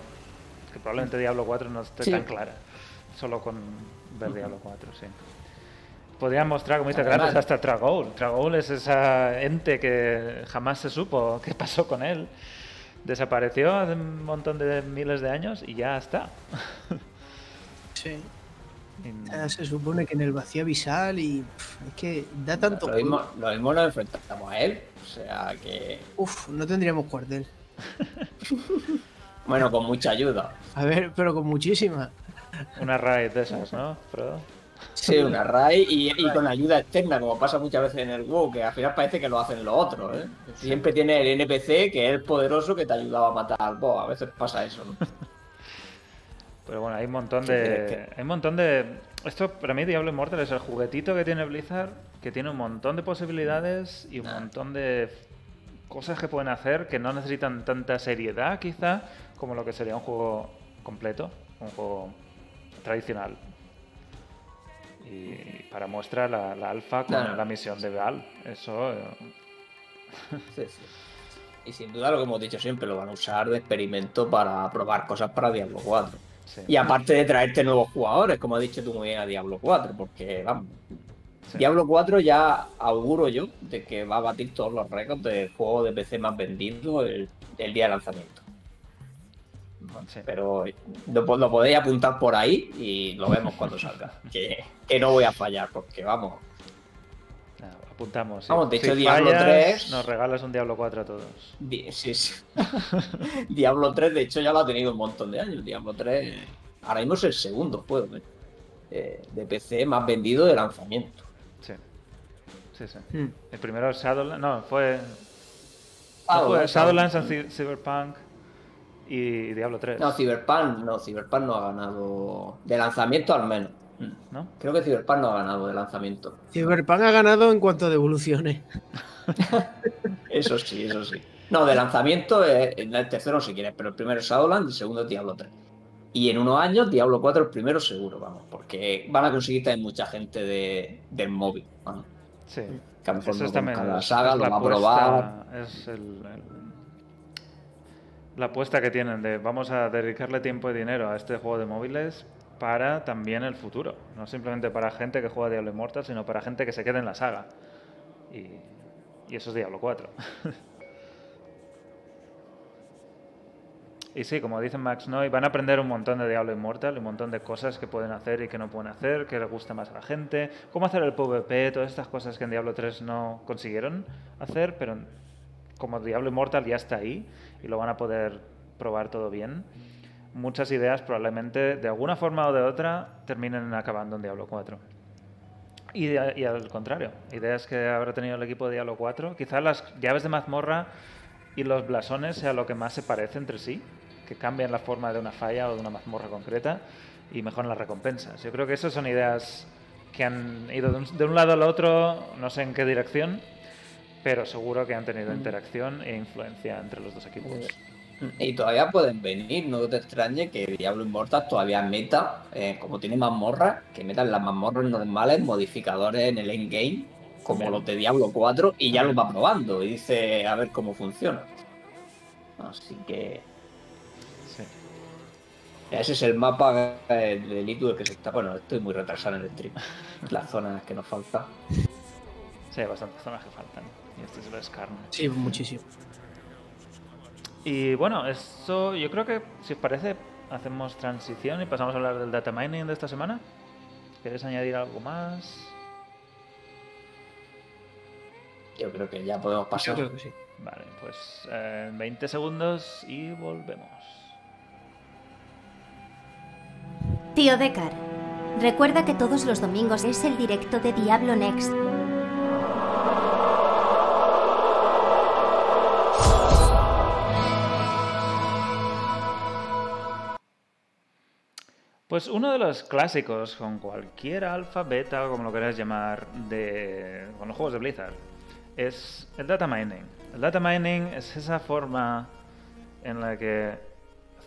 que probablemente Diablo 4 no esté Sí. tan clara, solo con ver Diablo 4, sí. Podrían mostrar, como dice Kratos, hasta Tragol. Tragol es esa ente que jamás se supo qué pasó con él. Desapareció hace un montón de miles de años y ya está. Sí. Se supone que en el vacío abisal y pff, es que da tanto Lo mismo, lo mismo nos enfrentamos a él. O sea que. Uf, no tendríamos cuartel. Bueno, con mucha ayuda. A ver, pero con muchísima. Una raid de esas, ¿no, Frodo? Sí, una raid y, y con ayuda externa, como pasa muchas veces en el WoW, que al final parece que lo hacen los otros, ¿eh? Siempre tiene el NPC que es el poderoso que te ayudaba a matar al boss. A veces pasa eso, ¿no? Pero bueno, hay un montón ¿Qué quieres de. Hay un montón de. Esto para mí, Diablo Immortal es el juguetito que tiene Blizzard, que tiene un montón de posibilidades y un montón de cosas que pueden hacer que no necesitan tanta seriedad, quizá, como lo que sería un juego completo, un juego tradicional. Y para muestra la, la alfa con Claro. la misión de Val. Eso. eh, Sí, sí. Y sin duda lo que hemos dicho siempre, lo van a usar de experimento para probar cosas para Diablo 4. sí. Y aparte de traerte nuevos jugadores, como has dicho tú muy bien a Diablo 4, porque vamos, Sí. Diablo 4 ya auguro yo de que va a batir todos los récords de juego de PC más vendido el, el día de lanzamiento. Sí. Pero lo, po- lo podéis apuntar por ahí y lo vemos cuando salga. que, que no voy a fallar, porque vamos, apuntamos. sí. Vamos, de Si hecho, Diablo fallas, 3 Nos regalas un Diablo 4 a todos. Di- Sí, sí. Diablo 3, de hecho, ya lo ha tenido un montón de años. Diablo 3, ahora mismo es el segundo juego ¿eh? Eh, de PC más vendido de lanzamiento. Sí. Sí, sí. Hmm. El primero Shadowlands. No, fue. Ah, no, fue Shadowlands and Cy- Cyberpunk y Diablo 3. No, Cyberpunk, no, Cyberpunk no ha ganado de lanzamiento al menos. ¿No? Creo que Cyberpunk no ha ganado de lanzamiento. Cyberpunk ha ganado en cuanto a devoluciones. Eso sí, eso sí. No, de lanzamiento es en el tercero si quieres, pero el primero es Shadowlands y el segundo es Diablo 3. Y en unos años Diablo 4 el primero seguro, vamos, porque van a conseguir también mucha gente de, del móvil. vamos. Sí. Que a lo mejor no la saga, lo va a probar. Es el, el- la apuesta que tienen de vamos a dedicarle tiempo y dinero a este juego de móviles para también el futuro. No simplemente para gente que juega Diablo Immortal, sino para gente que se quede en la saga. Y, eso es Diablo 4. Y sí, como dicen Max Noy, van a aprender un montón de Diablo Immortal, un montón de cosas que pueden hacer y que no pueden hacer, que les gusta más a la gente, cómo hacer el PvP, todas estas cosas que en Diablo 3 no consiguieron hacer, pero como Diablo Immortal ya está ahí y lo van a poder probar todo bien, muchas ideas probablemente de alguna forma o de otra terminen acabando en Diablo 4. Y, y al contrario, ideas que habrá tenido el equipo de Diablo 4, quizás las llaves de mazmorra y los blasones sea lo que más se parece entre sí, que cambian la forma de una falla o de una mazmorra concreta y mejoran las recompensas. Yo creo que esas son ideas que han ido de un, de un lado al otro, no sé en qué dirección, pero seguro que han tenido interacción e influencia entre los dos equipos. Y todavía pueden venir, no te extrañe que Diablo Immortal todavía meta, eh, como tiene mazmorras, que metan las mazmorras normales, modificadores en el endgame, como Bien. los de Diablo 4, y ya los va probando y dice a ver cómo funciona. Así que Sí. ese es el mapa eh, del ITU que se está. Bueno, estoy muy retrasado en el stream. Las zonas que nos falta. Sí, hay bastantes zonas que faltan. Y este es el Skarn. Sí, muchísimo. Y bueno, eso yo creo que, si os parece, hacemos transición y pasamos a hablar del data mining de esta semana. ¿Queréis añadir algo más? Yo creo que ya podemos Yo pasar. creo que sí. Vale, pues eh, 20 segundos y volvemos. Tío Decar, recuerda que todos los domingos es el directo de Diablo Next. Pues uno de los clásicos con cualquier alfa, beta o como lo queráis llamar, de, con los juegos de Blizzard, es el data mining. El data mining es esa forma en la que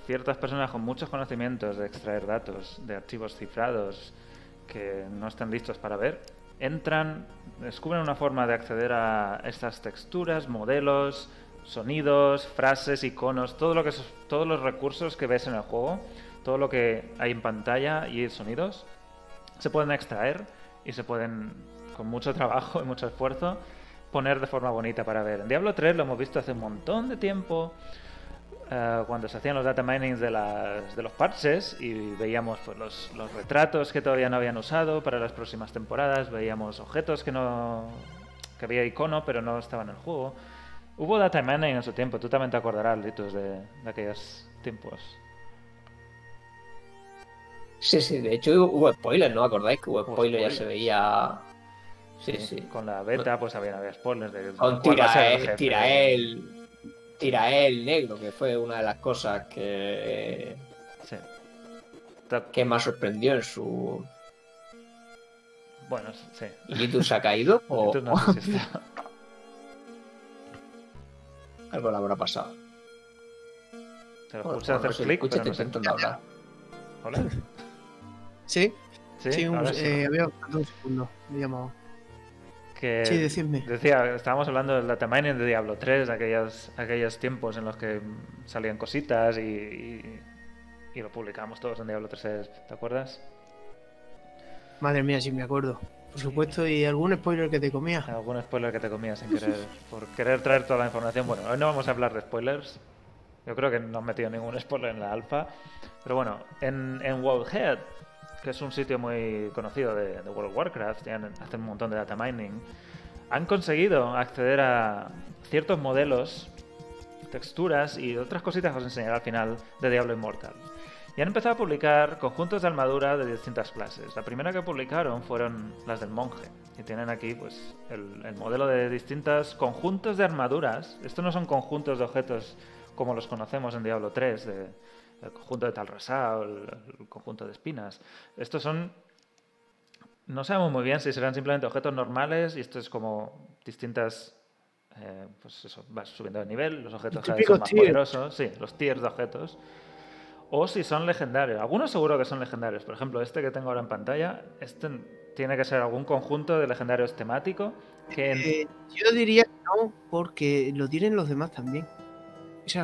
ciertas personas con muchos conocimientos de extraer datos de archivos cifrados que no están listos para ver, entran, descubren una forma de acceder a estas texturas, modelos, sonidos, frases, iconos, todo lo que todos los recursos que ves en el juego, todo lo que hay en pantalla y sonidos, se pueden extraer y se pueden, con mucho trabajo y mucho esfuerzo, poner de forma bonita para ver. En Diablo 3 lo hemos visto hace un montón de tiempo, eh, cuando se hacían los data minings de, los parches y veíamos pues, los, retratos que todavía no habían usado para las próximas temporadas, veíamos objetos que no que había icono pero no estaban en el juego. Hubo data mining en su tiempo, tú también te acordarás, Litus, de, de aquellos tiempos. Sí, sí, de hecho hubo spoilers, ¿no? ¿Acordáis que hubo spoilers? Ya se veía. Sí, sí. Con la beta, pues había, había spoilers de. Con Tirael, Tirael. Tirael negro, que fue una de las cosas que. Sí. Que más sorprendió en su. Bueno, sí. ¿Y se ha caído? o... no sé si está. Algo le habrá pasado. Te lo bueno, hacer clic, pero no sé. hablar. ¿Hola? Sí. Sí, sí, un, eh, había un segundo. Me llamado. Que Sí, decidme. Decía, estábamos hablando del data mining de Diablo 3, de aquellos, aquellos tiempos en los que salían cositas y, y, y lo publicamos todos en Diablo 3, ¿te acuerdas? Madre mía, sí me acuerdo. Por supuesto, y algún spoiler que te comía. Algún spoiler que te comías sin querer, por querer traer toda la información. Bueno, hoy no vamos a hablar de spoilers. Yo creo que no han metido ningún spoiler en la alfa. Pero bueno, en, en Worldhead, que es un sitio muy conocido de, de World of Warcraft, ya hacen un montón de data mining, han conseguido acceder a ciertos modelos, texturas y otras cositas que os enseñaré al final de Diablo Immortal. Y han empezado a publicar conjuntos de armadura de distintas clases. La primera que publicaron fueron las del monje. Y tienen aquí pues el, el modelo de distintos conjuntos de armaduras. Estos no son conjuntos de objetos como los conocemos en Diablo 3, de, el conjunto de tal o el, el, conjunto de espinas. Estos son... No sabemos muy bien si serán simplemente objetos normales y esto es como distintas... Eh, pues eso, vas subiendo de nivel, los objetos cada vez son más tiers. poderosos. Sí, los tiers de objetos. O si son legendarios. Algunos seguro que son legendarios. Por ejemplo, este que tengo ahora en pantalla, este tiene que ser algún conjunto de legendarios temático que... En... Eh, yo diría que no, porque lo tienen los demás también.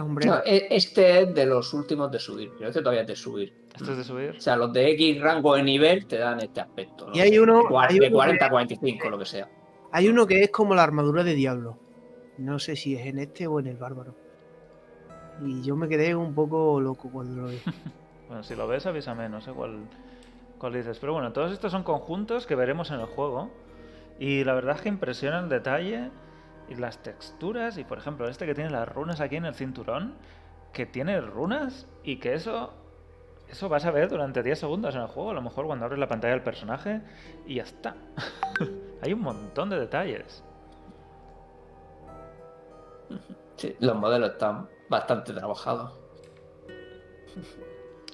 Hombre. No, e- este es de los últimos de subir. Creo que todavía es de subir. ¿Esto es de subir? O sea, los de X rango de nivel te dan este aspecto. ¿no? Y hay uno. Cuar- hay de uno 40 a que- 45, lo que sea. Hay uno que es como la armadura de Diablo. No sé si es en este o en el bárbaro. Y yo me quedé un poco loco cuando lo vi. Bueno, si lo ves, avísame, no sé cuál, cuál dices. Pero bueno, todos estos son conjuntos que veremos en el juego. Y la verdad es que impresiona el detalle y las texturas. Y por ejemplo, este que tiene las runas aquí en el cinturón, que tiene runas y que eso. Eso vas a ver durante 10 segundos en el juego, a lo mejor cuando abres la pantalla del personaje y ya está. Hay un montón de detalles. Sí, los modelos están bastante trabajados.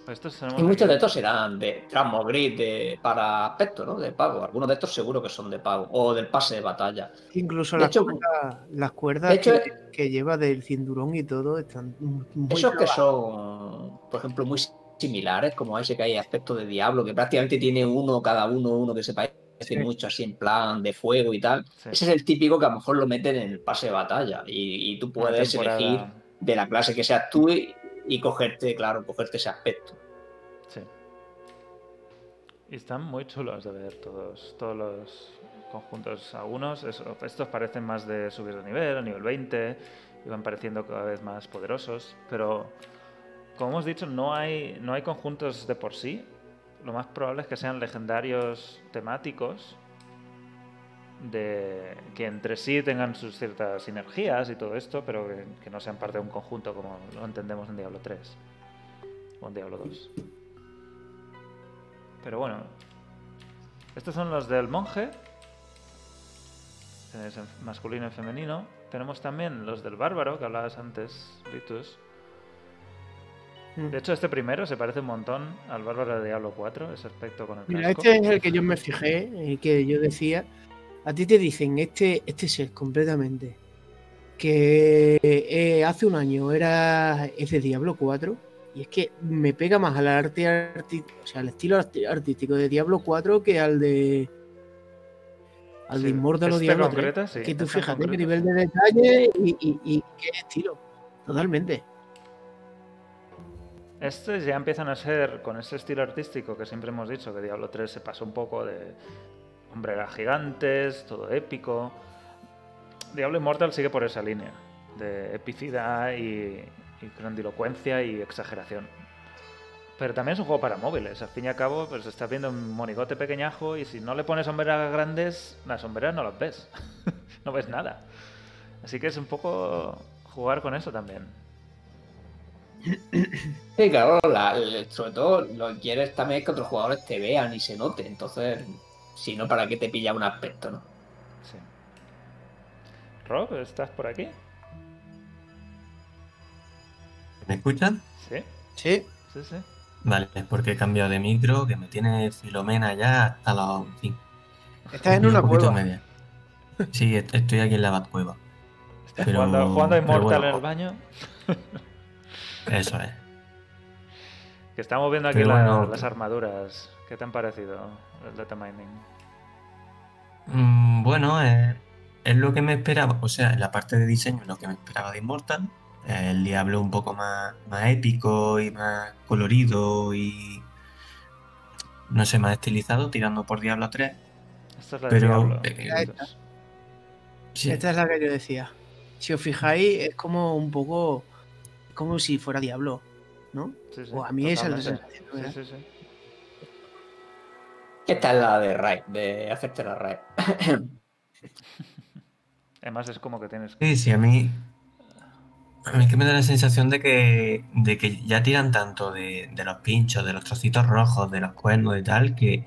Estos Y muchos de estos serán de Tramo Grid de, para aspecto, ¿no? De pago. Algunos de estos seguro que son de pago. O del pase de batalla. Incluso De las, hecho- cuerdas, las cuerdas de hecho- que, que lleva del cinturón y todo están muy Esos que son, por ejemplo, muy similares, como ese que hay aspecto de Diablo, que prácticamente tiene uno cada uno, uno que se parece Sí. mucho así en plan de fuego y tal. Sí. Ese es el típico que a lo mejor lo meten en el pase de batalla. Y, y tú puedes elegir de la clase que seas tú y, y cogerte, claro, cogerte ese aspecto. Y están muy chulos de ver todos, todos los conjuntos. Algunos, estos parecen más de subir de nivel, a nivel 20, y van pareciendo cada vez más poderosos. Pero, como hemos dicho, no hay, no hay conjuntos de por sí. Lo más probable es que sean legendarios temáticos, de que entre sí tengan sus ciertas sinergias y todo esto, pero que, que no sean parte de un conjunto como lo entendemos en Diablo 3 o en Diablo 2. Pero bueno, estos son los del monje. Tenéis en masculino y femenino. Tenemos también los del bárbaro, que hablabas antes, Litus. Mm. De hecho, este primero se parece un montón al bárbaro de Diablo 4, ese aspecto con el Mira, casco. este es el que yo me fijé, el que yo decía. A ti te dicen este, este set completamente. Que eh, hace un año era es de Diablo 4 Y es que me pega más al arte artístico, o sea, al estilo artístico de Diablo 4 que al de. Al de Immortal o este Diablo 3. concreto, sí, que tú este fíjate qué concreto, nivel de detalle y, y- y qué estilo. Totalmente. Estos ya empiezan a ser con ese estilo artístico que siempre hemos dicho que Diablo 3 se pasó un poco de hombreras gigantes, todo épico. Diablo Immortal sigue por esa línea de epicidad y, y grandilocuencia y exageración. Pero también es un juego para móviles. Al fin y al cabo, pues estás viendo un monigote pequeñajo y si no le pones sombreras grandes, las sombreras no las ves. no ves nada. Así que es un poco jugar con eso también. Sí, claro, la- el- sobre todo lo que quieres también es que otros jugadores te vean y se note. Entonces, si no, ¿para qué te pilla un aspecto, no? Sí. Rob, ¿estás por aquí? ¿Me escuchan? Sí, Sí. sí, sí. Vale, es porque he cambiado de micro, que me tiene Filomena ya hasta la... Fin, Estás en un una cueva. media. Sí, est- estoy aquí en la Batcueva. ¿Estás Pero- jugando, jugando a pero Immortal bueno. en el baño? Eso es. Que estamos viendo aquí Pero la- bueno, las armaduras. ¿Qué te han parecido el data mining? Mm, bueno, eh, es lo que me esperaba. O sea, en la parte de diseño es lo que me esperaba de Immortal. El Diablo un poco más, más épico y más colorido y... No sé, más estilizado, tirando por Diablo 3. Esta es la de Pero, Diablo. eh. Sí, Esta es la que yo decía. Si os fijáis, es como un poco. como si fuera Diablo, ¿no? Sí, sí, O a mí esa es la sensación. Sí, ¿verdad? sí, sí. Esta es la de Raid, de hacerte la Raid. Además es como que tienes... Sí, sí, a mí. A mí es que me da la sensación de que, de que ya tiran tanto de, de los pinchos, de los trocitos rojos, de los cuernos y tal, que,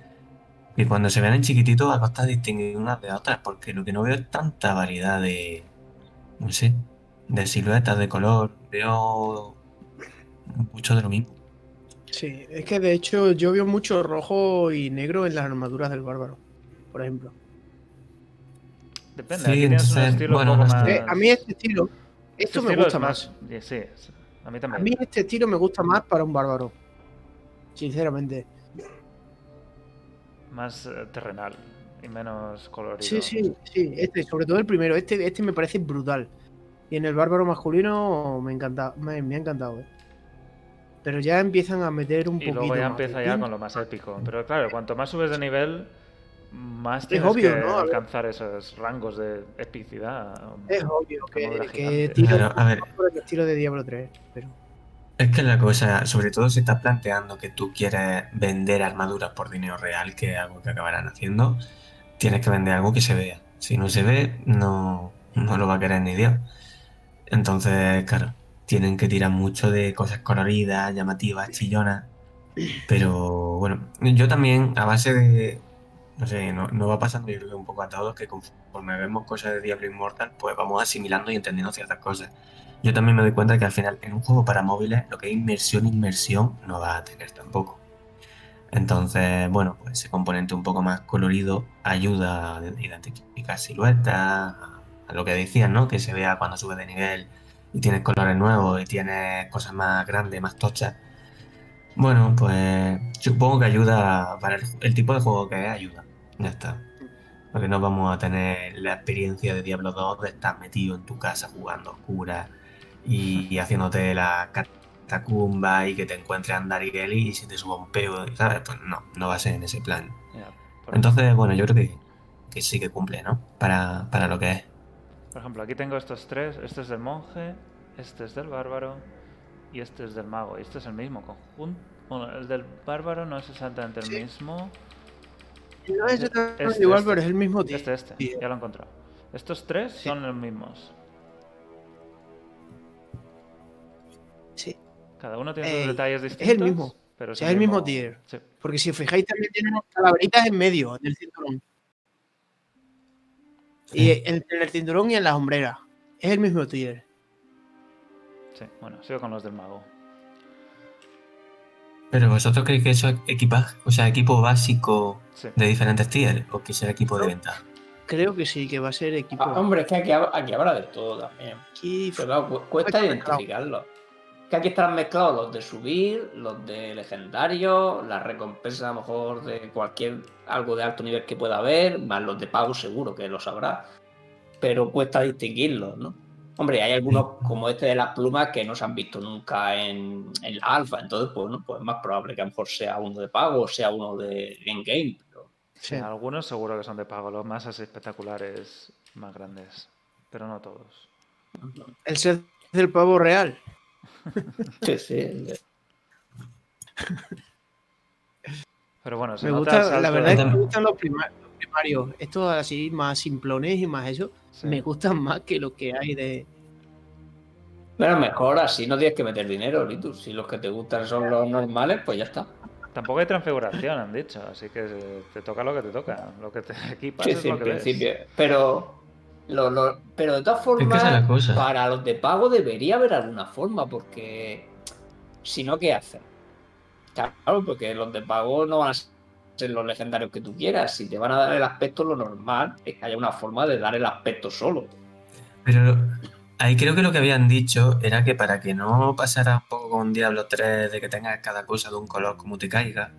que cuando se ven en chiquitito va a costar distinguir unas de otras, porque lo que no veo es tanta variedad de. No sé, de siluetas, de color. Veo mucho de lo mismo. Sí, es que de hecho yo veo mucho rojo y negro en las armaduras del bárbaro, por ejemplo. Depende, Sí, aquí tienes un entonces, estilo bueno, más... Eh, a mí este estilo, esto me gusta es más. Sí, sí, a mí A también. mí este estilo me gusta más para un bárbaro. Sinceramente. Más eh, terrenal y menos colorido. Sí, sí, sí. Este, sobre todo el primero. Este, este me parece brutal. Y en el bárbaro masculino me encanta, me, me ha encantado. eh. Pero ya empiezan a meter un Y poquito luego ya más empieza ya con lo más épico. Pero claro, cuanto más subes de nivel, más Es tienes obvio, que ¿no? Alcanzar esos rangos de epicidad. Es obvio que, que tiro Claro, a ver. por el estilo de Diablo 3. Pero Es que la cosa, sobre todo si estás planteando que tú quieres vender armaduras por dinero real, que es algo que acabarán haciendo, tienes que vender algo que se vea. Si no se ve, no, no lo va a querer ni Dios. Entonces, claro, tienen que tirar mucho de cosas coloridas, llamativas, chillonas. Pero bueno, yo también, a base de. No sé, no, no va pasando yo creo un poco a todos que conforme vemos cosas de Diablo Immortal, pues vamos asimilando y entendiendo ciertas cosas. Yo también me doy cuenta que al final en un juego para móviles lo que es inmersión, inmersión no va a tener tampoco. Entonces, bueno, pues ese componente un poco más colorido ayuda a identificar siluetas, a lo que decían, ¿no? Que se vea cuando subes de nivel y tienes colores nuevos y tienes cosas más grandes, más tochas. Bueno, pues supongo que ayuda para el, el tipo de juego que es, ayuda. Ya está. Porque no vamos a tener la experiencia de Diablo 2 de estar metido en tu casa jugando a oscuras y, y haciéndote la catacumba y que te encuentres Andariel y se te suba un peo, ¿sabes? Pues no, no va a ser en ese plan. Entonces, bueno, yo creo que, que sí que cumple, ¿no? Para, para lo que es. por ejemplo, aquí tengo estos tres. Este es del monje, este es del bárbaro y este es del mago. Y este es el mismo conjunto. Bueno, el del bárbaro no es exactamente el Sí. mismo. No es exactamente Este, igual, este. pero es el mismo tío. Este, este, ya lo he encontrado. Estos tres Sí. son los mismos. Sí. Cada uno tiene sus detalles es el distintos. mismo. Pero O sea, es el mismo tier. Sí. Porque si os fijáis, también tiene unas calaveritas en medio del cinturón. Y en, en el cinturón y en las hombreras. Es el mismo tier. Sí, bueno, sigo con los del mago. Pero vosotros creéis que eso es equipaje, o sea, equipo básico Sí. de diferentes tiers o que sea equipo de venta. Creo que sí, que va a ser equipo. Ah, hombre, es que aquí, hab- aquí habrá de todo también. Aquí, Pero claro, cu- cuesta identificarlo. que aquí están mezclados los de subir, los de legendario, las recompensas a lo mejor de cualquier algo de alto nivel que pueda haber, más los de pago seguro que lo sabrá. Pero cuesta distinguirlos, ¿no? Hombre, hay algunos como este de las plumas que no se han visto nunca en, en la alfa, entonces pues, ¿no? pues es más probable que a lo mejor sea uno de pago o sea uno de in-game. Pero... Sí, algunos seguro que son de pago, los más así espectaculares, más grandes, pero no todos. El set del pavo real. Sí, sí. Pero bueno, se Me nota gusta, la verdad es que me gustan los primarios. Estos así más simplones y más eso. Sí. Me gustan más que lo que hay de. Pero mejor así no tienes que meter dinero, Litus. Si los que te gustan son los normales, pues ya está. Tampoco hay transfiguración, han dicho, así que eh, te toca lo que te toca. Lo que te equipas Sí, sí, en ves. principio. Pero, lo- lo- pero de todas Es formas, es cosa. para los de pago debería haber alguna forma, porque si no, ¿qué hacen? Claro, porque los de pago no van a ser los legendarios que tú quieras. Si te van a dar el aspecto, lo normal es que haya una forma de dar el aspecto solo. Pero ahí creo que lo que habían dicho era que para que no pasara un poco con Diablo 3 de que tengas cada cosa de un color como te caiga,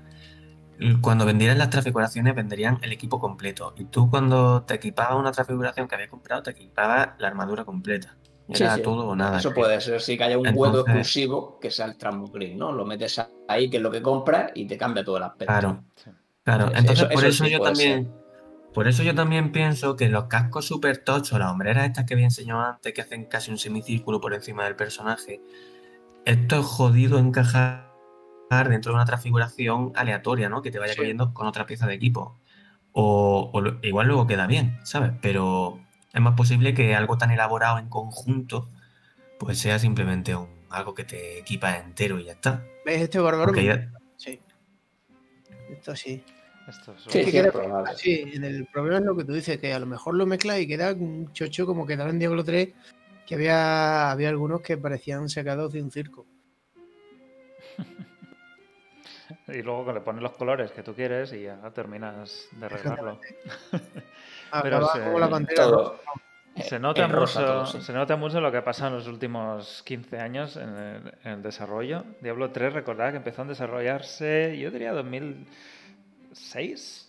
cuando vendieran las transfiguraciones venderían el equipo completo. Y tú cuando te equipabas una transfiguración que habías comprado, te equipabas la armadura completa. Era sí. todo o nada. Eso puede ser, sí que haya un juego Entonces- exclusivo que sea el Transmogrid, ¿no? Lo metes ahí, que es lo que compras, y te cambia todo el aspecto. Claro, Sí. Claro. Sí, Entonces eso- por eso eso, sí yo también, por eso yo también pienso que los cascos super tochos, las hombreras estas que había enseñado antes, que hacen casi un semicírculo por encima del personaje, esto es jodido encajar dentro de una transfiguración aleatoria, ¿no? Que te vaya Sí. cogiendo con otra pieza de equipo. O, igual luego queda bien, ¿sabes? Pero es más posible que algo tan elaborado en conjunto, pues sea simplemente un, algo que te equipa entero y ya está. ¿Ves este bárbaro? Sí. Esto sí. Esto es Sí, Que sí, queda- es probable. Sí, el problema es lo que tú dices, que a lo mejor lo mezclas y queda un chocho como quedaba en Diablo 3, que había, había algunos que parecían sacados de un circo. Y luego le pones los colores que tú quieres y ya terminas de arreglarlo. Pero como la pantera. Todo. Se nota, en rosa mucho, todo, sí. se nota mucho lo que ha pasado en los últimos 15 años en el, en el desarrollo. Diablo 3, recordad que empezó a desarrollarse, yo diría 2006.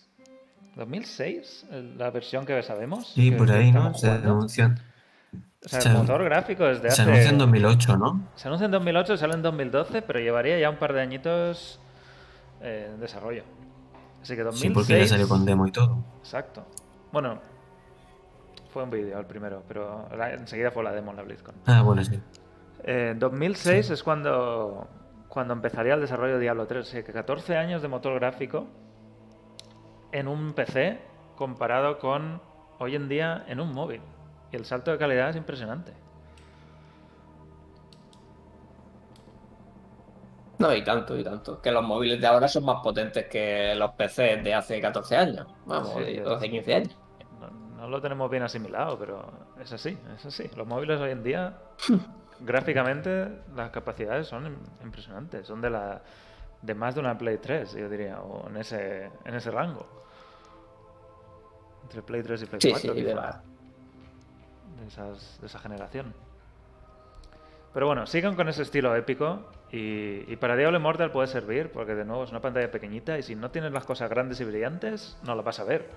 ¿2006? el- La versión que sabemos. Sí, que- por ahí, ¿no? Se jugando. anuncia, O sea, se- el motor gráfico es de se hace... anuncia en 2008, ¿no? Se anuncia en 2008, sale en 2012, pero llevaría ya un par de añitos eh, en desarrollo. Así que 2006... Sí, porque ya salió con demo y todo. Exacto. Bueno, fue un vídeo el primero, pero la- enseguida fue la demo en la BlizzCon. Ah, bueno, sí. Eh, 2006 es cuando, cuando empezaría el desarrollo de Diablo 3. Así que 14 años de motor gráfico en un PC comparado con hoy en día en un móvil. Y el salto de calidad es impresionante. No, y tanto, y tanto. Que los móviles de ahora son más potentes que los PCs de hace 14 años. Vamos, Sí, de yo- 12, 15 años. No, lo tenemos bien asimilado, pero es así, es así. Los móviles hoy en día, gráficamente, las capacidades son im- impresionantes. Son de la de más de una Play 3, yo diría, o en ese, en ese rango. Entre Play 3 y Play Sí, 4. sí, de la- de, esas- de esa generación. Pero bueno, sigan con ese estilo épico y, y para Diablo Immortal puede servir porque de nuevo es una pantalla pequeñita y si no tienes las cosas grandes y brillantes no la vas a ver.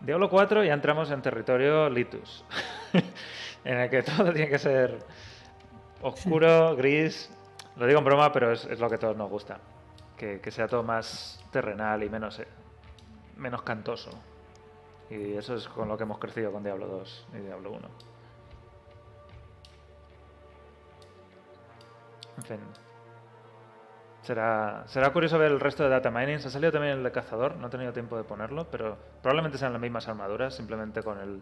Diablo 4 ya entramos en territorio Litus, en el que todo tiene que ser oscuro, gris. Lo digo en broma, pero es, es lo que a todos nos gusta. Que, que sea todo más terrenal y menos, eh, menos cantoso. Y eso es con lo que hemos crecido con Diablo 2 y Diablo 1. En fin. Será, será curioso ver el resto de data mining. Se ha salido también el de cazador, no he tenido tiempo de ponerlo, pero probablemente sean las mismas armaduras, simplemente con el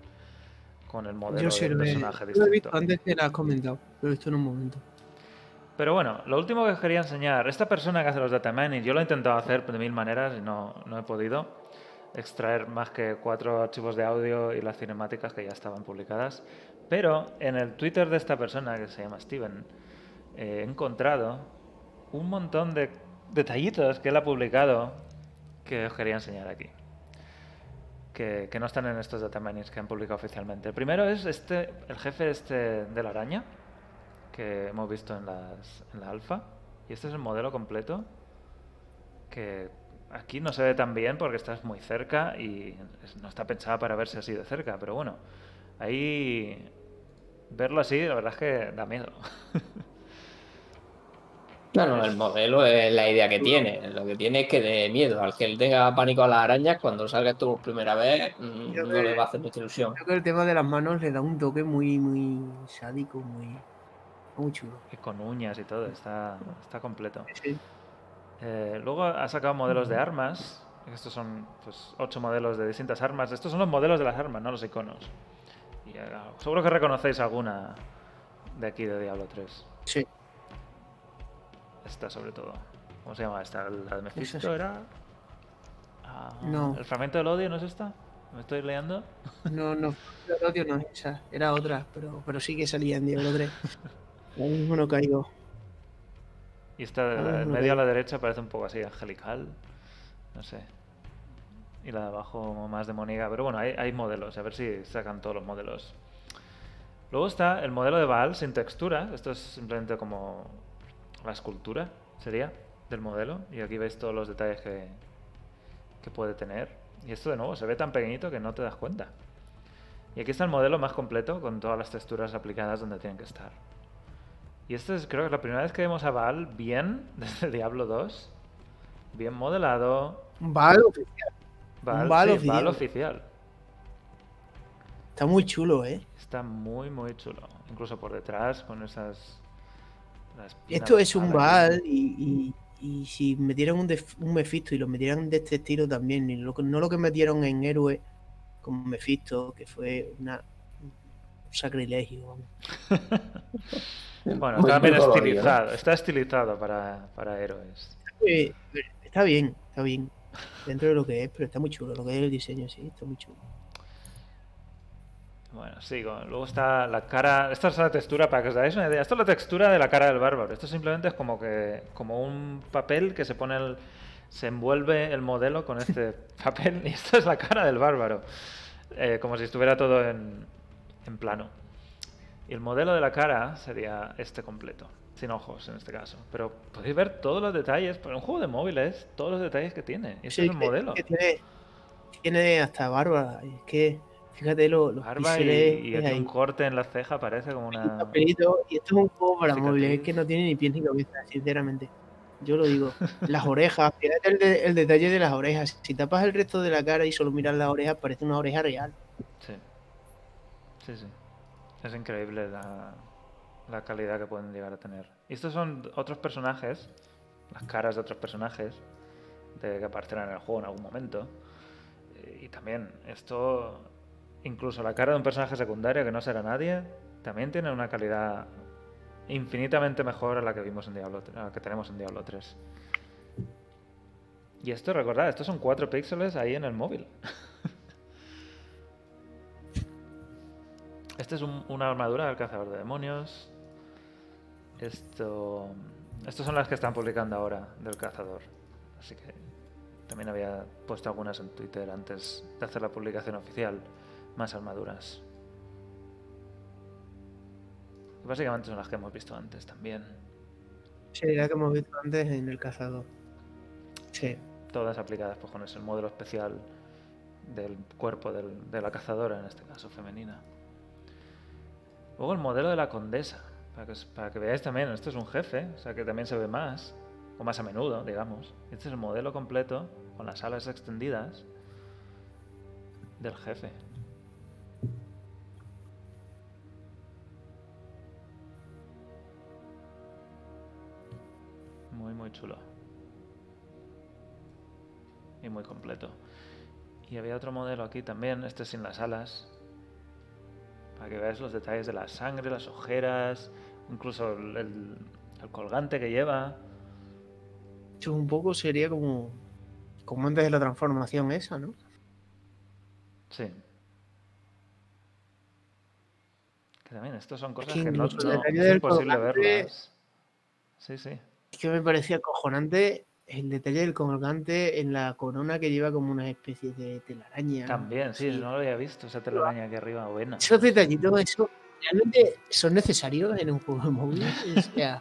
con el modelo Yo del personaje lo he visto distinto. antes que lo has comentado. Lo he visto en un momento. Pero bueno, lo último que os quería enseñar, esta persona que hace los data mining, yo lo he intentado hacer de mil maneras y no, no he podido extraer más que cuatro archivos de audio y las cinemáticas que ya estaban publicadas. Pero en el Twitter de esta persona, que se llama Steven, eh, he encontrado un montón de detallitos que él ha publicado que os quería enseñar aquí. Que, no están en estos data que han publicado oficialmente. El primero es este, el jefe este de la araña, que hemos visto en, las, en la alfa. Y este es el modelo completo que aquí no se ve tan bien porque estás muy cerca y no está pensada para verse así de cerca, pero bueno, ahí verlo así la verdad es que da miedo. Claro, el modelo es la idea que tiene. Lo que tiene es que de miedo. Al que él tenga pánico a las arañas, cuando salga esto por primera vez, mm, no le va a hacer mucha ilusión. Creo que el tema de las manos le da un toque muy, muy sádico, muy, muy chulo. Y con uñas y todo, está, está completo. Sí. Eh, luego ha sacado modelos de armas. Estos son pues, ocho modelos de distintas armas. Estos son los modelos de las armas, no los iconos. Y, eh, seguro que reconocéis alguna de aquí de Diablo 3. Sí. Esta sobre todo. ¿Cómo se llama esta? ¿La de Mephisto era? Ah, No. ¿El fragmento del odio no es esta? ¿Me estoy leyendo? No, no, el odio no es esa, era otra, pero, pero sí que salía en Diablo 3. Ahora mismo no caigo. Y esta de la Ah, no medio a la derecha parece un poco así angelical. No sé. Y la de abajo más demoníaca. Pero bueno, hay, hay modelos. A ver si sacan todos los modelos. Luego está el modelo de Baal sin textura. Esto es simplemente como la escultura, sería, del modelo. Y aquí veis todos los detalles que, que puede tener. Y esto de nuevo se ve tan pequeñito que no te das cuenta. Y aquí está el modelo más completo con todas las texturas aplicadas donde tienen que estar. Y esto es, creo que es la primera vez que vemos a Val bien desde Diablo 2. Bien modelado. Val oficial. Val, Val sí, oficial. Val oficial. Está muy chulo, ¿eh? Está muy, muy chulo. Incluso por detrás, con esas. Esto es un Val y, y, y si metieran un, def- un Mephisto y lo metieran de este estilo también, y lo que- no lo que metieron en Héroe con Mephisto, que fue una, un sacrilegio. Bueno, Muy- está bien estilizado. Está estilizado para, para héroes. Eh, Está bien, está bien. Dentro de lo que es, pero está muy chulo. Lo que es el diseño, sí, está muy chulo. Bueno, sigo. Luego está la cara. Esta es la textura, para que os dais una idea. Esto es la textura de la cara del bárbaro. Esto simplemente es como que. como un papel que se pone el. se envuelve el modelo con este papel. Y esta es la cara del bárbaro. Eh, como si estuviera todo en, en plano. Y el modelo de la cara sería este completo. Sin ojos en este caso. Pero podéis ver todos los detalles. Para un juego de móviles, todos los detalles que tiene. Y este Sí, es el modelo. que tiene, tiene hasta barba. Es que, fíjate lo- los Barba y, píxeles y aquí hay. un corte en la ceja parece como Un una. papelito, y esto es un juego para móviles, es que no tiene ni pies ni cabeza, sinceramente. Yo lo digo. Las orejas, fíjate el, de- el detalle de las orejas. Si tapas el resto de la cara y solo miras las orejas, parece una oreja real. Sí. Sí, sí. Es increíble la, la calidad que pueden llegar a tener. Y estos son otros personajes, las caras de otros personajes de que aparecerán en el juego en algún momento. Y también esto, incluso la cara de un personaje secundario que no será nadie, también tiene una calidad infinitamente mejor a la que vimos en Diablo, la que tenemos en Diablo 3. Y esto, recordad, estos son 4 píxeles ahí en el móvil. Este es un- una armadura del cazador de demonios. Esto. Estas son las que están publicando ahora del cazador. Así que también había puesto algunas en Twitter antes de hacer la publicación oficial. Más armaduras. Y básicamente son las que hemos visto antes también. Sí, la que hemos visto antes en el cazador. Sí. Todas aplicadas pues, con ese modelo especial del cuerpo del- de la cazadora, en este caso femenina. Luego el modelo de la condesa, para que, para que veáis también, esto es un jefe, o sea que también se ve más, o más a menudo, digamos. Este es el modelo completo, con las alas extendidas, del jefe. Muy, muy chulo. Y muy completo. Y había otro modelo aquí también, este sin las alas. Para que veáis los detalles de la sangre, las ojeras, incluso el, el- el colgante que lleva. Esto un poco sería como, como antes de la transformación esa, ¿no? Sí. Que también, estos son cosas que que, no, no- es imposible colgante- verlas. Sí, sí. Es que me parecía acojonante el detalle del colgante en la corona que lleva como una especie de telaraña. También, sí, Sí. no lo había visto, esa telaraña aquí arriba, buena. Esos detallitos, eso, realmente son necesarios en un juego de móvil. O sea,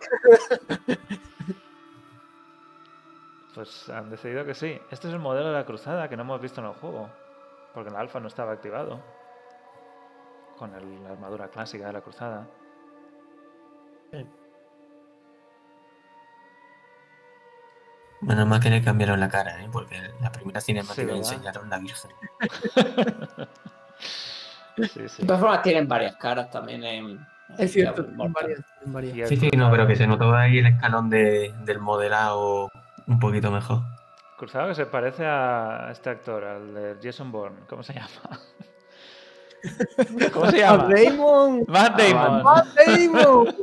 Pues han decidido que sí. Este es el modelo de la cruzada que no hemos visto en el juego. Porque el alfa no estaba activado. Con el- la armadura clásica de la cruzada. Menos mal que le cambiaron la cara, ¿eh? porque la primera cinemática Sí, enseñaron la Virgen. Sí, sí. De todas formas, tienen varias caras también en. es cierto, en varias, en varias. Sí, sí, no, pero que se notó ahí el escalón de, del modelado un poquito mejor. cruzado que se parece a este actor, al de Jason Bourne. ¿Cómo se llama? ¿Cómo se llama? Matt Damon. Matt Damon. Matt Damon.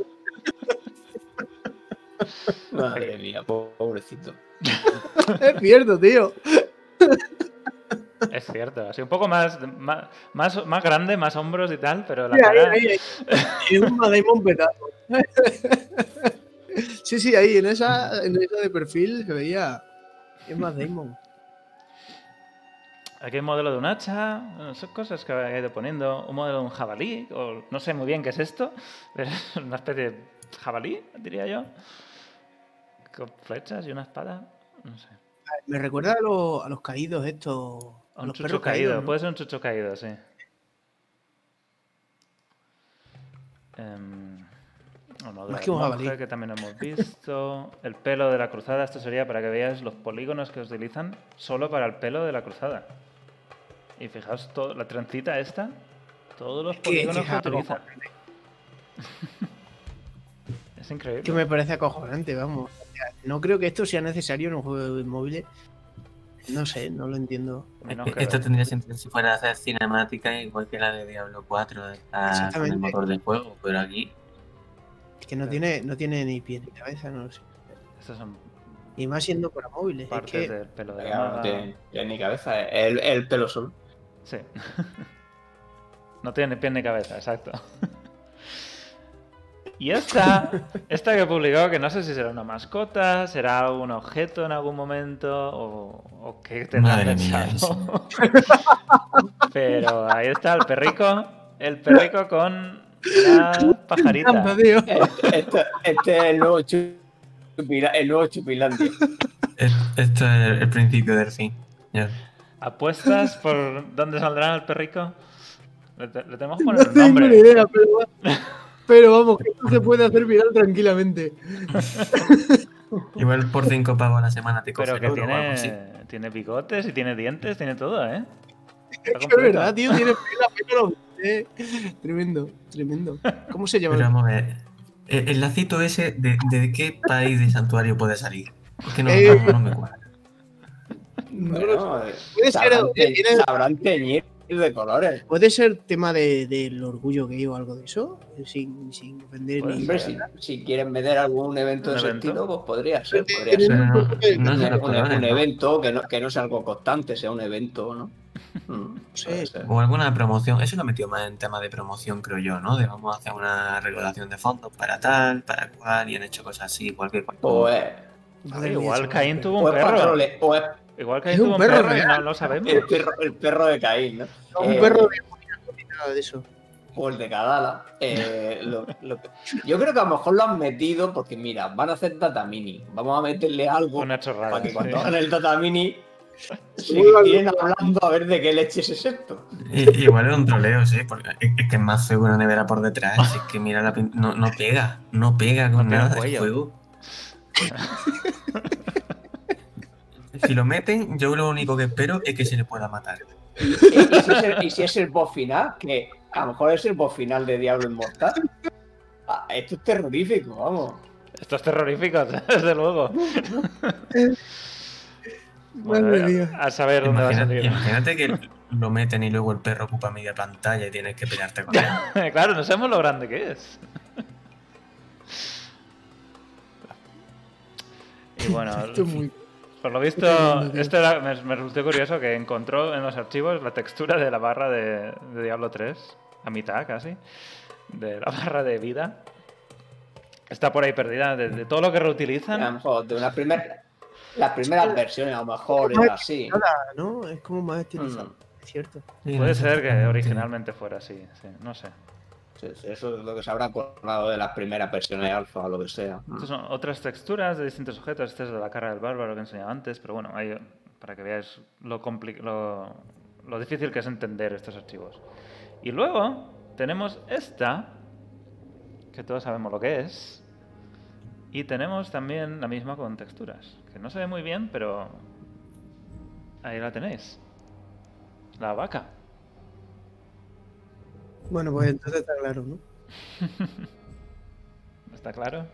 Madre mía, pobrecito. es cierto, tío. Es cierto, así un poco más, más, más, más grande, más hombros y tal, pero la Sí, ahí, cara... ahí, ahí. Es un Damon petado. sí, sí, ahí en esa, en esa de perfil se veía. Es Matt Damon. Aquí hay un modelo de un hacha, son cosas que he ido poniendo. Un modelo de un jabalí, o no sé muy bien qué es esto, pero es una especie de jabalí, diría yo. Flechas y una espada, no sé. Me recuerda a, los- a los caídos estos. A Un los chucho caído, caídos. ¿no? puede ser un chucho caído, sí. Modelo Más que un jabalí. que también hemos visto. El pelo de la cruzada, esto sería para que veáis los polígonos que utilizan solo para el pelo de la cruzada. Y fijaos, todo, la trencita esta, todos los polígonos que que, es es increíble. Que me parece acojonante, vamos. O sea, No creo que esto sea necesario en un juego de móviles. No sé, no lo entiendo. Menos que- Eh, Esto tendría sentido si fuera a hacer cinemática igual que la de Diablo 4 está con el Exactamente. motor del juego, pero aquí Es que no tiene, no tiene ni pie ni cabeza, no lo sé. Estas son Y más siendo para móviles. Es partes que del pelo de la no tiene, tiene ni cabeza. El, el pelo solo. Sí. no tiene ni pie ni cabeza, exacto. y esta, esta que he publicado, que no sé si será una mascota, será un objeto en algún momento o, o qué tendrá Madre mía, pensado. Pero ahí está el perrico, el perrico con la pajarita. encanta. Este, este- este es el nuevo, chupila, el nuevo Chupilandia. es- esto es el, el principio del fin. Ya. ¿Apuestas por dónde saldrá el perrico? Le, te- le tenemos que No poner tengo nombre. ni idea, pero, pero vamos, que esto se puede hacer viral tranquilamente. Igual por 5 pavos a la semana te coge Pero que o algo así. tiene, tiene bigotes y tiene dientes, tiene todo, ¿eh? Es verdad, tío, tiene pelo, pelo, eh. Tremendo, tremendo. ¿Cómo se llama? Pero vamos a ver, el, el lacito ese, de, de qué país de santuario puede salir? Es que no, Eh, no- no me cuadra. No lo Bueno, Puede ser, sabrán, eh, te- tiene- sabrán teñir de colores. ¿Puede ser tema de- del orgullo gay o algo de eso? Sin, sin ofender Puede ni. Hombre, si, si quieren vender algún evento ¿Un de ese evento? estilo, pues podría ser. Podría ser. un evento que no, que no sea algo constante, sea un evento, ¿no? Mm, Sí. O alguna promoción, eso lo metió más en tema de promoción, creo yo, ¿no? De vamos a hacer una recaudación de fondos para tal, para cual, y han hecho cosas así, cualquier cosa. O es, Igual chaval. Caín tuvo o un es perro. o es Igual Es Caín un perro perro no lo sabemos. el perro, el perro de Caín, ¿no? Un Eh, perro demoníaco ni nada de eso. o el de Kadala. Eh, lo- lo que- yo creo que a lo mejor lo han metido porque, mira, van a hacer data mini. Vamos a meterle algo Una chorrada. para que sí. cuando hagan el data mini tienen hablando a ver de qué leches es esto. Igual es un troleo, sí, porque es, es que es más feo que una nevera por detrás. es que mira la pin- no, no pega, no pega con No nada de cuello. si lo meten, yo lo único que espero es que se le pueda matar. Y, y si es el, y si es el boss final, que a lo mejor es el boss final de Diablo Inmortal. Ah, esto es terrorífico, vamos. Esto es terrorífico, desde luego. Bueno, a- saber dónde va a salir. imagínate que lo meten y luego el perro ocupa media pantalla y tienes que pelearte con él. claro, no sabemos lo grande que es. Y bueno, Esto es muy- por lo visto, esto era- me, me resultó curioso que encontró en los archivos la textura de la barra de, de Diablo 3, a mitad casi, de la barra de vida. Está por ahí perdida, de, de todo lo que A lo reutilizan. mejor de una primera. Las primeras versiones a lo mejor era así. ¿no? Es como más estilizado. Mm. Es cierto. Puede ser que originalmente fuera así, sí, no sé. Eso es lo que se habrá acordado de las primeras versiones de alfa o lo que sea. Estas son otras texturas de distintos objetos. Este es de la cara del bárbaro que he enseñado antes, pero bueno, ahí, para que veáis lo, lo, lo difícil que es entender estos archivos. Y luego tenemos esta, que todos sabemos lo que es. Y tenemos también la misma con texturas, que no se ve muy bien, pero ahí la tenéis. La vaca. Bueno, pues entonces está claro, ¿no? ¿Está claro?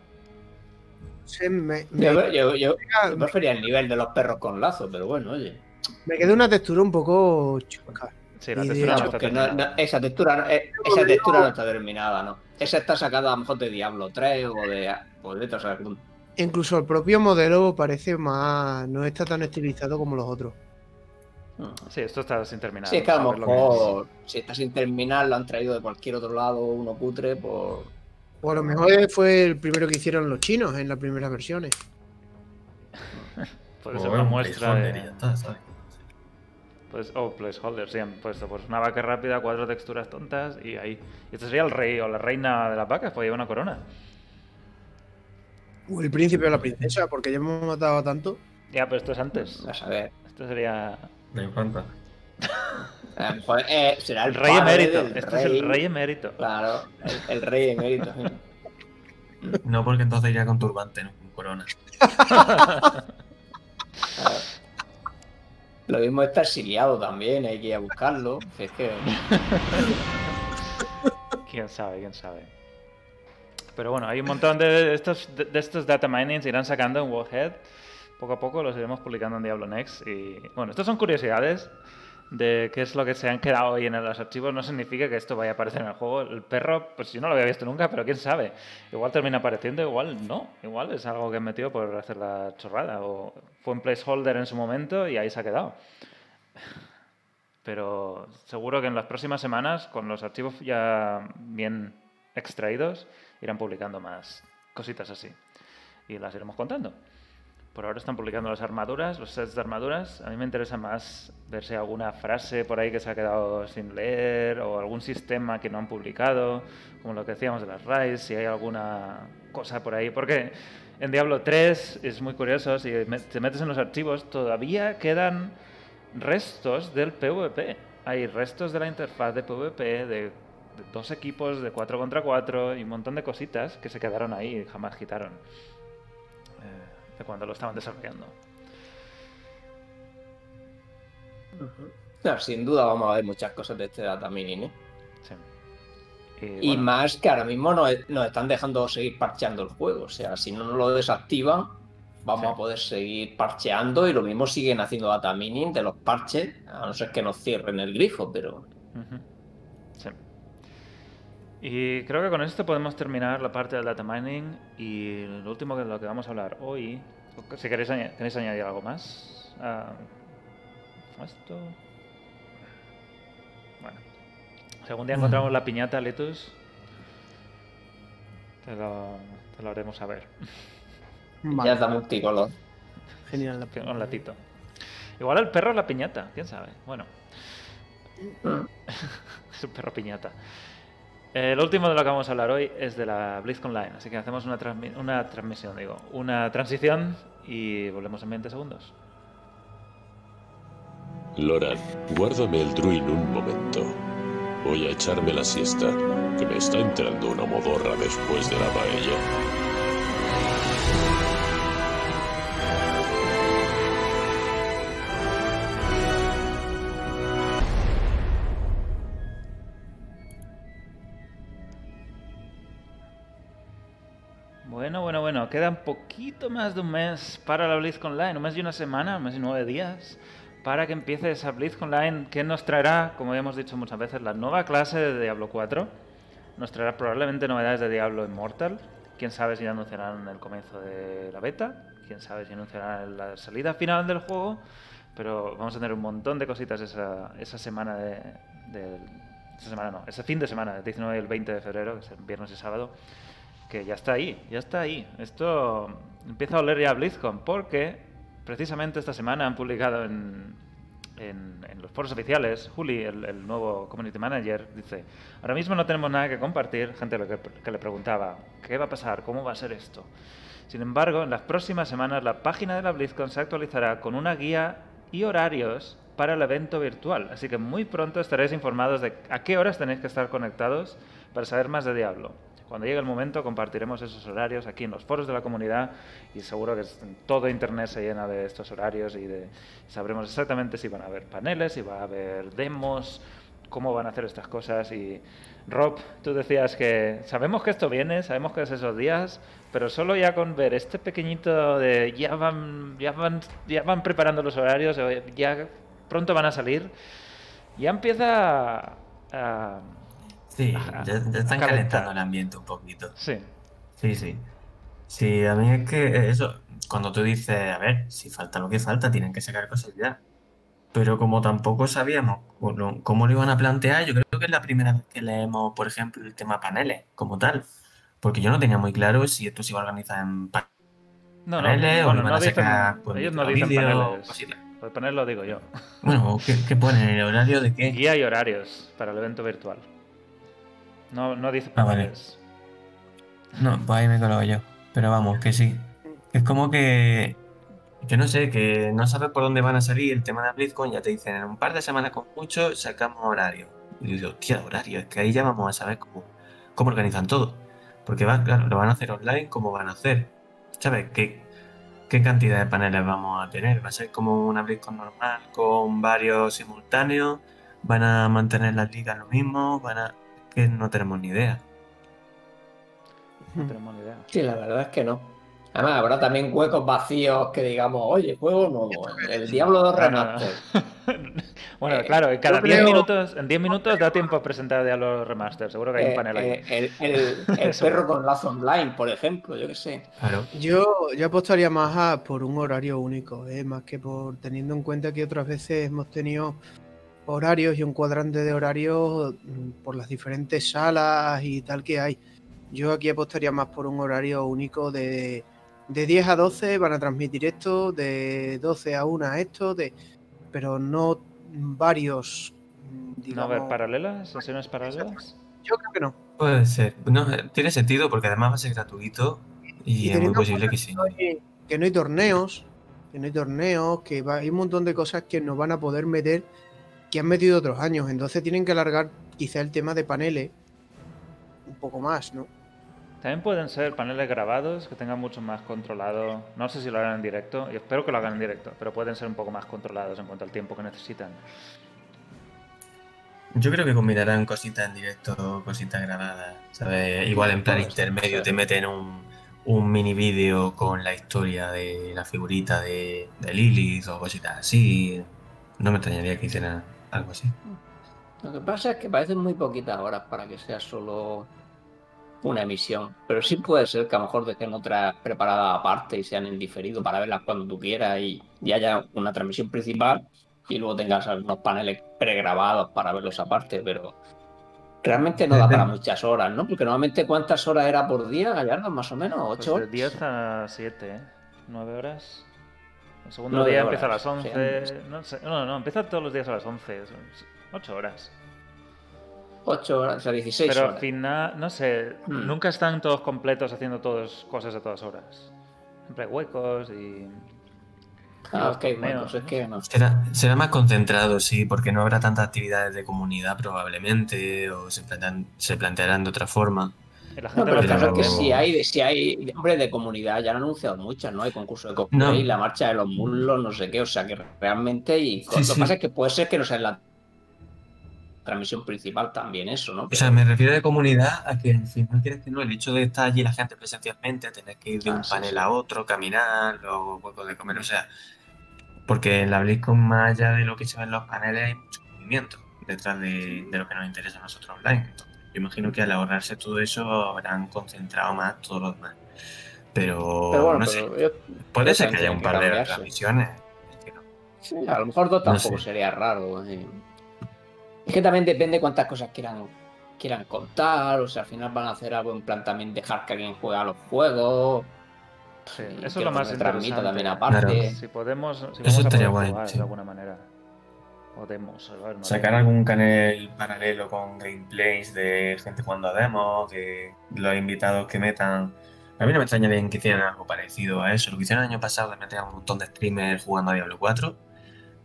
Sí, me, me, Yo, yo, yo, queda- yo prefería el nivel de los perros con lazo, pero bueno, oye. me queda una textura un poco chusca. Sí, la textura no está Porque no- terminada. no- esa textura, no- eh, esa textura no está terminada, ¿no? Esa está sacada a lo mejor de Diablo 3 o de, o de Incluso el propio modelo parece más. No está tan estilizado como los otros. Sí, esto está sin terminar. Sí, es que a lo sabes lo que es. mejor, si está sin terminar, lo han traído de cualquier otro lado, uno putre, por. O a lo mejor fue el primero que hicieron los chinos en las primeras versiones. Puede ser una un muestra. Pues, oh, placeholder, sí, han puesto pues una vaca rápida, cuatro texturas tontas y ahí. Y este sería el rey o la reina de las vacas, pues lleva una corona. O el príncipe o la princesa, porque ya hemos matado a tanto. Ya, pero esto es antes. A saber. Esto sería Me encanta. Lo mejor, eh, será el, el rey emérito. Este es el rey emérito. Claro, el, el rey emérito. sí. No, porque entonces iría con turbante, no con corona. Lo mismo está exiliado también, hay que ir a buscarlo. Es que. Quién sabe, quién sabe. Pero bueno, hay un montón de estos, de, de estos data minings irán sacando en Warhead. Poco a poco los iremos publicando en Diablo Next. Y bueno, estas son curiosidades de qué es lo que se han quedado hoy en los archivos. No significa que esto vaya a aparecer en el juego. El perro, pues yo no lo había visto nunca, pero quién sabe. Igual termina apareciendo, igual no. Igual es algo que han metido por hacer la chorrada. O fue un placeholder en su momento y ahí se ha quedado. Pero seguro que en las próximas semanas, con los archivos ya bien extraídos, irán publicando más cositas así. Y las iremos contando. Por ahora están publicando las armaduras, los sets de armaduras. A mí me interesa más ver si hay alguna frase por ahí que se ha quedado sin leer o algún sistema que no han publicado, como lo que decíamos de las RAIs, si hay alguna cosa por ahí. Porque en Diablo 3 es muy curioso, si te metes en los archivos, todavía quedan restos del PvP. Hay restos de la interfaz de PvP, de dos equipos de 4 contra 4 y un montón de cositas que se quedaron ahí y jamás quitaron. eh, de cuando lo estaban desarrollando. No, sin duda vamos a ver muchas cosas de este data mining, ¿eh? Sí. Y bueno, más que ahora mismo nos, nos están dejando seguir parcheando el juego. O sea, si no nos lo desactivan, vamos Sí. a poder seguir parcheando y lo mismo siguen haciendo data mining de los parches, a no ser que nos cierren el grifo, pero. Sí. Y creo que con esto podemos terminar la parte del data mining y lo último de lo que vamos a hablar hoy, si queréis, queréis añadir algo más a esto. Bueno, si algún día encontramos la piñata, Litus, te lo, te lo haremos saber. Ya está multicolor. genial. la Un latito. Igual el perro es la piñata, quién sabe. Bueno, es un perro piñata. Eh, lo último de lo que vamos a hablar hoy es de la BlizzCon Line, así que hacemos una, una transmisión, digo, una transición y volvemos en 20 segundos. Loran, guárdame el druin un momento. Voy a echarme la siesta, que me está entrando una modorra después de la paella. Queda un poquito más de un mes para la BlizzCon Line, un mes y una semana, un mes y nueve días, para que empiece esa BlizzCon Line que nos traerá, como hemos dicho muchas veces, la nueva clase de Diablo 4. Nos traerá probablemente novedades de Diablo Immortal. Quién sabe si anunciarán el comienzo de la beta, quién sabe si anunciarán la salida final del juego, pero vamos a tener un montón de cositas esa, semana de- Esa semana no, ese fin de semana, el 19 y el 20 de febrero, que es el viernes y sábado, que ya está ahí, ya está ahí. Esto empieza a oler ya a BlizzCon porque precisamente esta semana han publicado en, los foros oficiales, Juli, el, nuevo community manager, dice, ahora mismo no tenemos nada que compartir, gente que, que le preguntaba, ¿qué va a pasar? ¿Cómo va a ser esto? Sin embargo, en las próximas semanas la página de la BlizzCon se actualizará con una guía y horarios para el evento virtual, así que muy pronto estaréis informados de a qué horas tenéis que estar conectados para saber más de Diablo. Cuando llegue el momento compartiremos esos horarios aquí en los foros de la comunidad y seguro que todo internet se llena de estos horarios y de, sabremos exactamente si van a haber paneles, si va a haber demos, cómo van a hacer estas cosas. Y Rob, tú decías que sabemos que esto viene, sabemos que es esos días, pero solo ya con ver este pequeñito de ya van ya van ya van preparando los horarios, ya pronto van a salir, ya empieza a, a- Sí, ya, ya están calentando el ambiente un poquito. Sí. Sí, sí. Sí, a mí es que eso, cuando tú dices, a ver, si falta lo que falta, tienen que sacar cosas ya. Pero como tampoco sabíamos cómo lo iban a plantear, yo creo que es la primera vez que leemos, por ejemplo, el tema paneles como tal. Porque yo no tenía muy claro si esto se iba a organizar en pa- No, no, paneles o bueno, lo iban no a dicen- sacar por ellos no dicen paneles. cositas. Lo de panel lo digo yo. Bueno, ¿qué, qué ponen? ¿El horario de qué? Guía y horarios para el evento virtual. No, no dice Ah, vale. paneles. No, pues ahí me coloco yo. Pero vamos, que sí. Es como que, que no sé, que no sabes por dónde van a salir el tema de BlizzCon. Ya te dicen, en un par de semanas con mucho sacamos horario. Y yo digo, hostia, horario, es que ahí ya vamos a saber cómo, cómo organizan todo. Porque va, claro, lo van a hacer online, ¿cómo van a hacer? ¿Sabes? ¿Qué, qué cantidad de paneles vamos a tener? ¿Va a ser como una BlizzCon normal con varios simultáneos? ¿Van a mantener las ligas lo mismo? ¿Van a...? Que no tenemos ni idea. No tenemos ni idea. Sí, la verdad es que no. Además, habrá también huecos vacíos que digamos, oye, juego nuevo, el Diablo 2 No, no, no. Remaster. bueno, Eh, claro, en cada yo 10 creo- minutos, en 10 minutos da tiempo a presentar Diablo Remaster. Seguro que hay un Eh, panel ahí. eh, el el- perro con lazo online, por ejemplo, yo qué sé. Claro. Yo, yo apostaría más a por un horario único, ¿eh? más que por teniendo en cuenta que otras veces hemos tenido horarios y un cuadrante de horarios mm, por las diferentes salas y tal que hay. Yo aquí apostaría más por un horario único de, de 10 a 12 van a transmitir esto, de 12 a 1 esto, de, pero no varios. mm, ¿No haber paralelas? ¿Sesiones paralelas? Yo creo que no. Puede ser. No, eh, tiene sentido porque además va a ser gratuito y, Y es muy posible que sí. no hay- que no hay torneos, que no hay torneos, que va- hay un montón de cosas que no van a poder meter, que han metido otros años. Entonces tienen que alargar quizá el tema de paneles un poco más, ¿no? También pueden ser paneles grabados que tengan mucho más controlado. No sé si lo harán en directo, y espero que lo hagan en directo, pero pueden ser un poco más controlados en cuanto al tiempo que necesitan. Yo creo que combinarán cositas en directo, cositas grabadas. ¿sabes? Igual en plan intermedio te meten un, un mini vídeo con la historia de la figurita de, de Lilith o cositas así. No me extrañaría que hicieran algo así. Lo que pasa es que parecen muy poquitas horas para que sea solo una emisión. Pero sí puede ser que a lo mejor dejen otras preparadas aparte y sean en diferido para verlas cuando tú quieras y, y haya una transmisión principal y luego tengas algunos paneles pregrabados para verlos aparte, pero realmente no da para muchas horas, ¿no? Porque normalmente cuántas horas era por día, Gallardo, más o menos, Pues ocho de horas. 10 a 7, ¿eh? 9 horas. El segundo día horas, empieza a las sí, 11. No, sé, no, no, empieza todos los días a las 11. 8 horas. Ocho horas, o sea, 16 Pero al horas. final, no sé, Hmm. nunca están todos completos haciendo todas cosas a todas horas. Siempre hay huecos y. Ah, ok, bueno, pues es que no. Será, será más concentrado, sí, porque no habrá tantas actividades de comunidad probablemente, o se, plantean- se plantearán de otra forma. Y la No, gente pero lo el caso es que Pero- si hay, si hay, hombre, de comunidad, ya han anunciado muchas, ¿no? Hay concurso de cosplay, No. la marcha de los muslos, no sé qué, o sea que realmente, y Sí, lo que sí. pasa es que puede ser que no sea en la transmisión principal también eso, ¿no? O sea, me refiero de comunidad a que al final quieres que no, el hecho de estar allí la gente presencialmente, tener que ir de Ah, un sí, panel sí. a otro, caminar, o huecos de comer, o sea, porque en la BlizzCon más allá de lo que se ve en los paneles hay mucho movimiento detrás de, de lo que nos interesa a nosotros online. Entonces, yo imagino que al ahorrarse todo eso habrán concentrado más todo lo demás. Pero, Pero bueno, no pero sé, yo- puede yo ser que haya un par de cambiarse. transmisiones. es que no. sí, a lo mejor dos No tampoco sé. sería raro. eh. Es que también depende cuántas cosas quieran quieran contar, o sea, al final van a hacer algo en plan también dejar que alguien juegue a los juegos. Sí, eso es lo más se transmita interesante. también aparte. Claro. Si podemos, si Eso a estaría poder guay, jugar sí. de alguna manera. O demos. o a ver, no Sacar algún canal paralelo con gameplays de gente jugando a demos, que los invitados que metan. A mí no me extrañaría que hicieran algo parecido a eso. Lo que hicieron el año pasado de meter a un montón de streamers jugando a Diablo 4.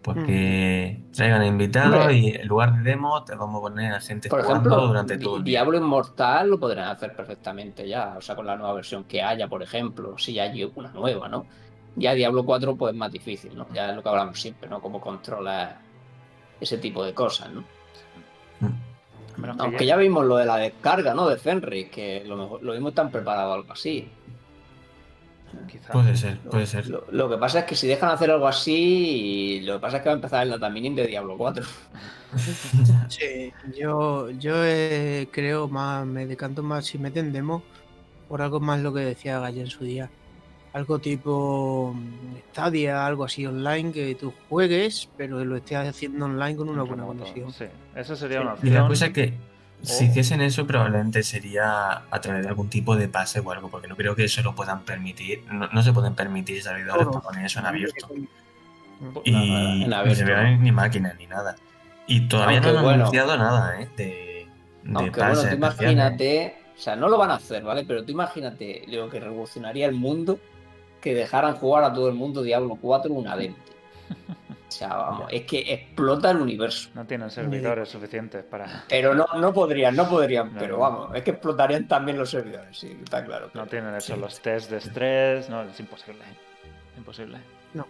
Pues Mm. que traigan invitados y en lugar de demos te vamos a poner a gente Por jugando ejemplo, durante todo el. Diablo Inmortal lo podrían hacer perfectamente ya, o sea, con la nueva versión que haya, por ejemplo, si ya hay una nueva, ¿no? Ya Diablo 4 pues es más difícil, ¿no? Ya es lo que hablamos siempre, ¿no? Cómo controlar ese tipo de cosas, ¿no? Mm. Menos que Aunque ya vimos lo de la descarga, ¿no? De Fenris, que lo, mejor, lo mismo están preparado algo así. Quizá. Puede ser, Lo, puede ser. lo- lo que pasa es que si dejan hacer algo así, lo que pasa es que va a empezar el data mining de Diablo 4. Sí, yo, yo eh, creo más, me decanto más si meten demo por algo más lo que decía Galle en su día. Algo tipo mm, Stadia, algo así online que tú juegues, pero lo estés haciendo online con una En buena conexión. Sí, eso sería Sí. una Y opción. la cosa es que si hiciesen eso probablemente sería a través de algún tipo de pase o algo, porque no creo que eso lo puedan permitir. No, no se pueden permitir servidores para poner eso en abierto. Y en ni abierto, ni máquinas ni nada. Y todavía Aunque no han bueno. anunciado nada, ¿eh? De, de Aunque pases bueno, tú imagínate, o sea, no lo van a hacer, ¿vale? Pero tú imagínate lo que revolucionaría el mundo que dejaran jugar a todo el mundo Diablo 4 una demo. O sea, vamos, es que explota el universo. No tienen servidores suficientes para. Pero no, no podrían, no podrían, No, pero vamos, es que explotarían también los servidores, sí, está claro. No tienen eso, Sí. los test de estrés. No, es imposible. Imposible. No.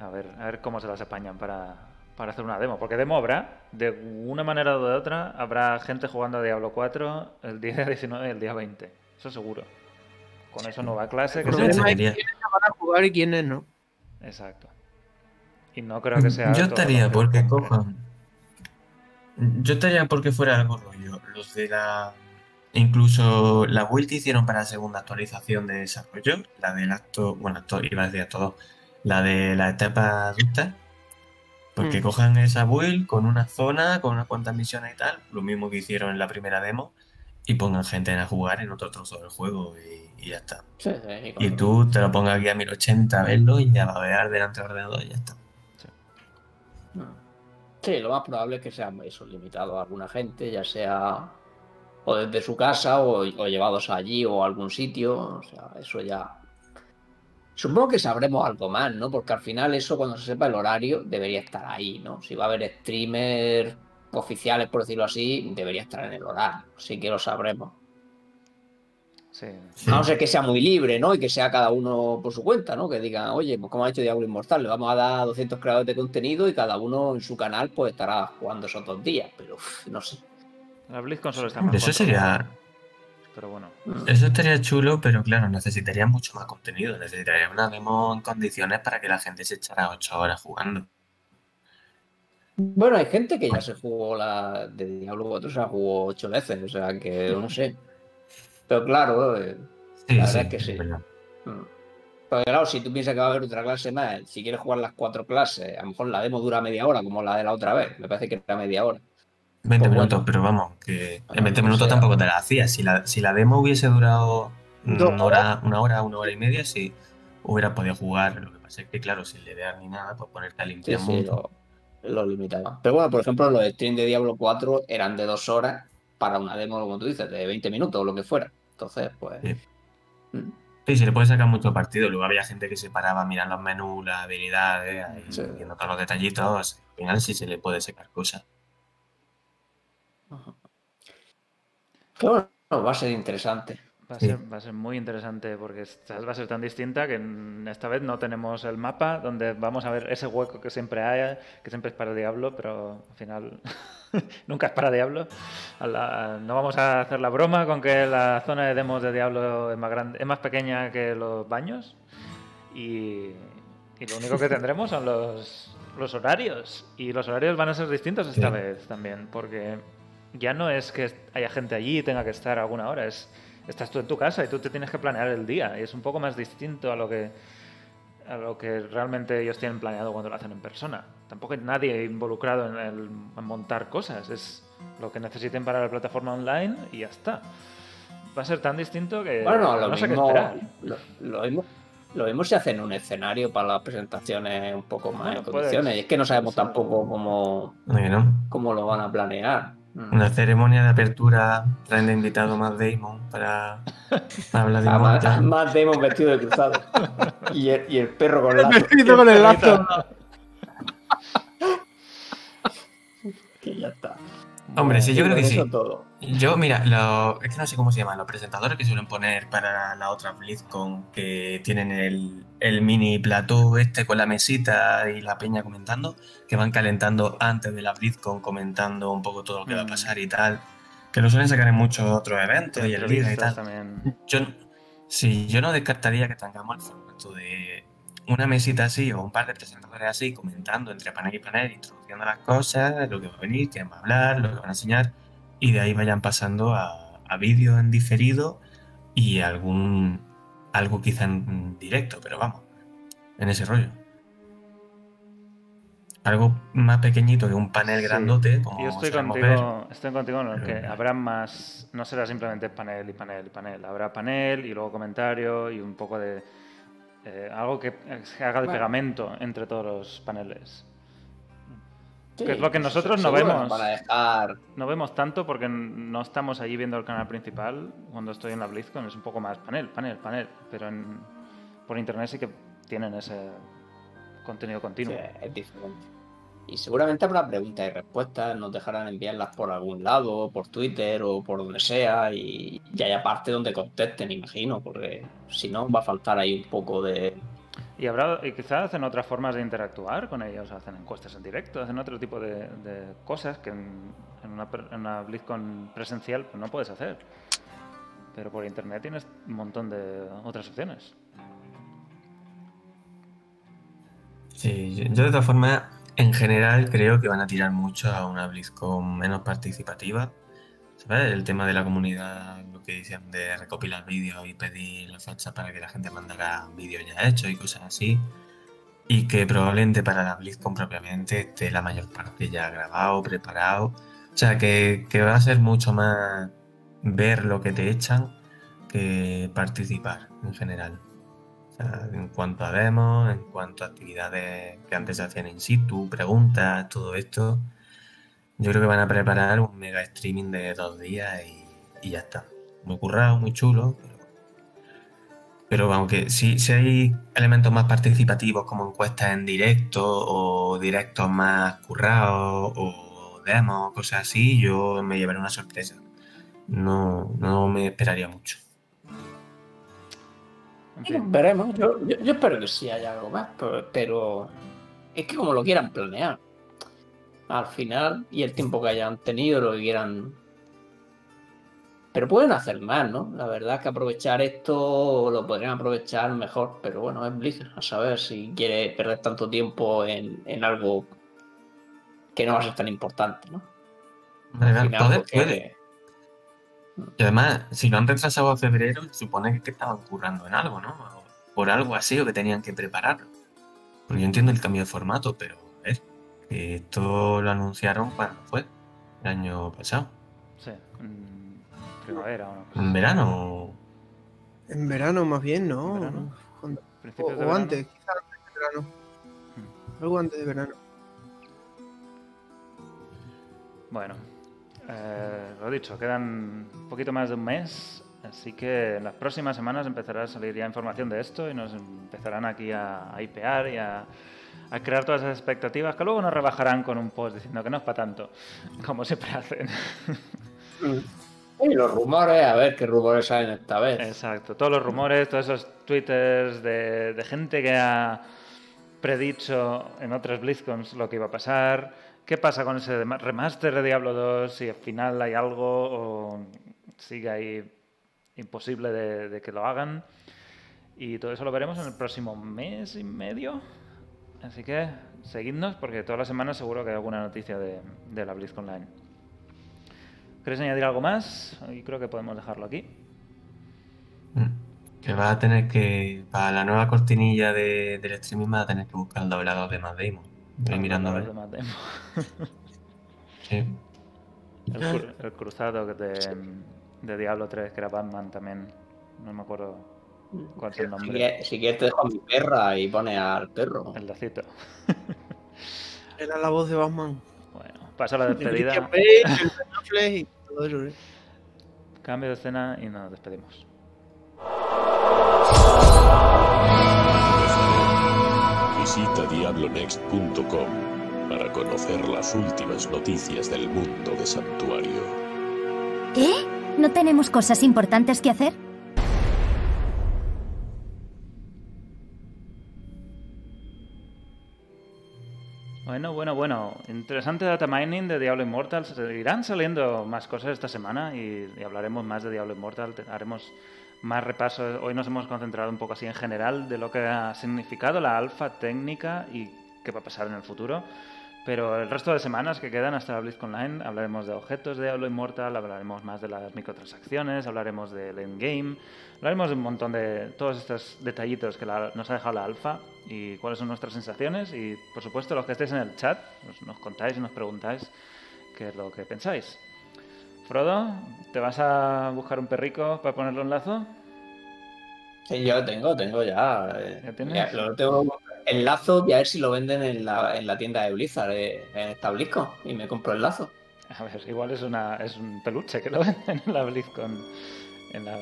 A ver, a ver cómo se las apañan para, para hacer una demo. Porque demo habrá, de una manera o de otra, habrá gente jugando a Diablo 4 el día 19 y el día 20. Eso seguro. Con eso nueva clase. El Que me problema es quiénes van a jugar y quiénes no. Exacto. Y no creo que sea. Yo estaría porque cojan. Yo estaría porque fuera algo rollo. Los de la. Incluso la build que hicieron para la segunda actualización de desarrollo, la del acto. Bueno, acto, iba a decir a todo. La de la etapa adulta. Porque Mm. cojan esa build con una zona, con unas cuantas misiones y tal. Lo mismo que hicieron en la primera demo. Y pongan gente a jugar en otro trozo del juego y, y ya está. Sí, sí, Y tú te lo pongas aquí a 1080 a verlo y a babear delante del ordenador y ya está. Sí, lo más probable es que sea eso, limitado a alguna gente, ya sea o desde su casa o, o llevados allí o a algún sitio. O sea, eso ya. Supongo que sabremos algo más, ¿no? Porque al final eso, cuando se sepa el horario, debería estar ahí, ¿no? Si va a haber streamers oficiales, por decirlo así, debería estar en el horario. Así que lo sabremos. Sí. A no ser que sea muy libre, ¿no? Y que sea cada uno por su cuenta, ¿no? Que digan, oye, pues como ha hecho Diablo Inmortal, le vamos a dar 200 creadores de contenido y cada uno en su canal pues estará jugando esos dos días. Pero uf, no sé. La BlizzCon solo está eso sería. Pero bueno. Eso estaría chulo, pero claro, necesitaría mucho más contenido. Necesitaría una demo en condiciones para que la gente se echara 8 horas jugando. Bueno, hay gente que ya se jugó la de Diablo 4, se la jugó 8 veces, o sea que no sé. Pero claro, eh, Sí, La sí, verdad es que sí. verdad. mm. Pero claro, si tú piensas que va a haber otra clase más, si quieres jugar las cuatro clases, a lo mejor la demo dura media hora, como la de la otra vez. Me parece que era media hora. 20 Pues minutos, bueno. pero vamos, que en 20 o minutos sea- tampoco te la hacías. Si la, si la demo hubiese durado una hora, una hora, una hora y media, sí hubiera podido jugar. Lo que pasa es que, claro, sin leer ni nada, pues ponerte a limpiar sí, mucho. lo, lo limitaba. Pero bueno, por ejemplo, los streams de Diablo 4 eran de dos horas para una demo, como tú dices, de 20 minutos o lo que fuera. Entonces, pues. Sí. mm, Sí, se le puede sacar mucho partido. Luego había gente que se paraba a mirar los menús, las habilidades, ahí, Sí. viendo todos los detallitos. Al final sí se le puede sacar cosas. Pero bueno, va a ser interesante. Va a, Sí. ser, va a ser muy interesante porque va a ser tan distinta que esta vez no tenemos el mapa donde vamos a ver ese hueco que siempre hay, que siempre es para Diablo, pero al final nunca es para Diablo. La- no vamos a hacer la broma con que la zona de demos de Diablo es más, grande, es más pequeña que los baños y, y lo único que tendremos son los, los horarios. Y los horarios van a ser distintos esta vez también, porque ya no es que haya gente allí y tenga que estar alguna hora, es estás tú en tu casa y tú te tienes que planear el día y es un poco más distinto a lo que a lo que realmente ellos tienen planeado cuando lo hacen en persona. Tampoco hay nadie involucrado en, el, en montar cosas, es lo que necesiten para la plataforma online y ya está. Va a ser tan distinto que Bueno, lo no sé qué mismo. esperar. Lo, lo mismo. Lo mismo se hace en un escenario para las presentaciones un poco más Bueno, en condiciones. Y es que no sabemos tampoco cómo, Bueno, cómo lo van a planear. Mm. una ceremonia de apertura, traen de invitado más Damon para, para hablar de Ah, más Damon vestido de cruzado. y, el, y el perro con lazo. Vestido con el lazo. Que ya está. Hombre, sí, yo creo que sí. todo. Yo, mira, lo- es que no sé cómo se llaman, los presentadores que suelen poner para la otra BlizzCon, que tienen el, el mini plató este con la mesita y la peña comentando, que van calentando antes de la BlizzCon, comentando un poco todo lo que va a Mm. pasar y tal, que lo suelen sacar en muchos otros eventos y el y tal. también. Yo, sí, yo no descartaría que tengamos el formato de una mesita así o un par de presentadores así comentando entre panel y panel, introduciendo las cosas, lo que va a venir, quién va a hablar, lo que van a enseñar, y de ahí vayan pasando a, a vídeo en diferido y algún algo quizá en directo, pero vamos, en ese rollo. Algo más pequeñito que un panel Sí. grandote, como Yo estoy contigo, estoy contigo en el que habrá más, no será simplemente panel y panel y panel, habrá panel y luego comentario y un poco de eh, algo que se haga de Bueno. pegamento entre todos los paneles. Sí, Que es lo que nosotros no vemos. dejar. No vemos tanto porque no estamos allí viendo el canal principal cuando estoy en la BlizzCon, es un poco más panel, panel, panel, pero en- por internet sí que tienen ese contenido continuo. Sí, es diferente. Y seguramente habrá preguntas y respuestas, nos dejarán enviarlas por algún lado, por Twitter o por donde sea, y ya hay aparte donde contesten, imagino, porque si no va a faltar ahí un poco de... Y habrá, y quizás hacen otras formas de interactuar con ellos, hacen encuestas en directo, hacen otro tipo de, de cosas que en, en una, per- en una BlizzCon presencial pues, no puedes hacer. Pero por internet tienes un montón de otras opciones. Sí, yo, yo de todas formas, en general creo que van a tirar mucho a una BlizzCon menos participativa. ¿Sabes? El tema de la comunidad, lo que decían de recopilar vídeos y pedir la fecha para que la gente mandara vídeos ya hechos y cosas así. Y que probablemente para la BlizzCon propiamente esté la mayor parte ya grabado, preparado. O sea, que, que va a ser mucho más ver lo que te echan que participar en general. Sea, en cuanto a demos, en cuanto a actividades que antes se hacían in situ, preguntas, todo esto, yo creo que van a preparar un mega streaming de dos días y, y ya está. Muy currado, muy chulo, pero, pero aunque sí, sí hay elementos más participativos como encuestas en directo o directos más currados o demos, cosas así, yo me llevaré una sorpresa. No, no me esperaría mucho. En fin, Veremos, yo, yo, yo espero que sí haya algo más, pero, pero es que como lo quieran planear, al final, y el tiempo que hayan tenido, lo que quieran... Pero pueden hacer más, ¿no? La verdad es que aprovechar esto lo podrían aprovechar mejor, pero bueno, es Blizzard, a saber si quiere perder tanto tiempo en, en algo que no va a ser tan importante, ¿no? Al final, porque- puede. Y además, si lo han retrasado a febrero, se supone que estaban currando en algo, ¿no? O Por algo así o que tenían que prepararlo. Porque yo entiendo el cambio de formato, pero a ver, que esto lo anunciaron cuando fue, el año pasado. sí, en primavera o no. En verano. En verano más bien, ¿no? ¿En verano? Cuando- O, de antes, quizás antes de verano. Algo antes de verano. Bueno, eh, lo dicho, quedan un poquito más de un mes, así que en las próximas semanas empezará a salir ya información de esto y nos empezarán aquí a, a hipear y a, a crear todas esas expectativas que luego nos rebajarán con un post diciendo que no es para tanto, como siempre hacen. Y los rumores, a ver qué rumores salen esta vez. Exacto, todos los rumores, todos esos twitters de, de gente que ha predicho en otras BlizzCons lo que iba a pasar. ¿Qué pasa con ese remaster de Diablo 2? Si al final hay algo o sigue ahí imposible de, que lo hagan. Y todo eso lo veremos en el próximo mes y medio. Así que seguidnos porque todas las semanas seguro que hay alguna noticia de, la BlizzCon Online. ¿Queréis añadir algo más? Y creo que podemos dejarlo aquí. mm, Que va a tener que, para la nueva cortinilla de, del streaming, va a tener que buscar el doblado de Matt Damon. Voy mirando a ver. Sí. El, cru- el cruzado de, de Diablo 3, que era Batman también. No me acuerdo ¿Cuál es el Si nombre? quieres, si quieres te dejo a mi perra y pone al perro. El lacito. Era la voz de Batman. Bueno, paso a la De despedida. ¿eh? Cambio de escena y nos despedimos. Visita diablonext.com para conocer las últimas noticias del mundo de Santuario. ¿Qué? ¿No tenemos cosas importantes que hacer? Bueno, bueno, bueno. Interesante data mining de Diablo Immortal. Seguirán saliendo más cosas esta semana y, y hablaremos más de Diablo Immortal. Haremos más repaso. Hoy nos hemos concentrado un poco así en general de lo que ha significado la alfa técnica y qué va a pasar en el futuro. Pero el resto de semanas que quedan hasta la BlizzCon Online hablaremos de objetos de Diablo Immortal, hablaremos más de las microtransacciones, hablaremos del endgame, hablaremos de un montón de todos estos detallitos que la- nos ha dejado la alfa y cuáles son nuestras sensaciones y por supuesto los que estéis en el chat nos, nos contáis y nos preguntáis qué es lo que pensáis. Frodo, ¿te vas a buscar un perrico para ponerlo en lazo? Sí, yo tengo, tengo ya. eh, ¿Ya tienes? ya lo tengo el lazo y a ver si lo venden en la, en la tienda de Blizzard, eh, en esta BlizzCon, y me compro el lazo. A ver, igual es, una, es un peluche que lo venden en la BlizzCon. En la,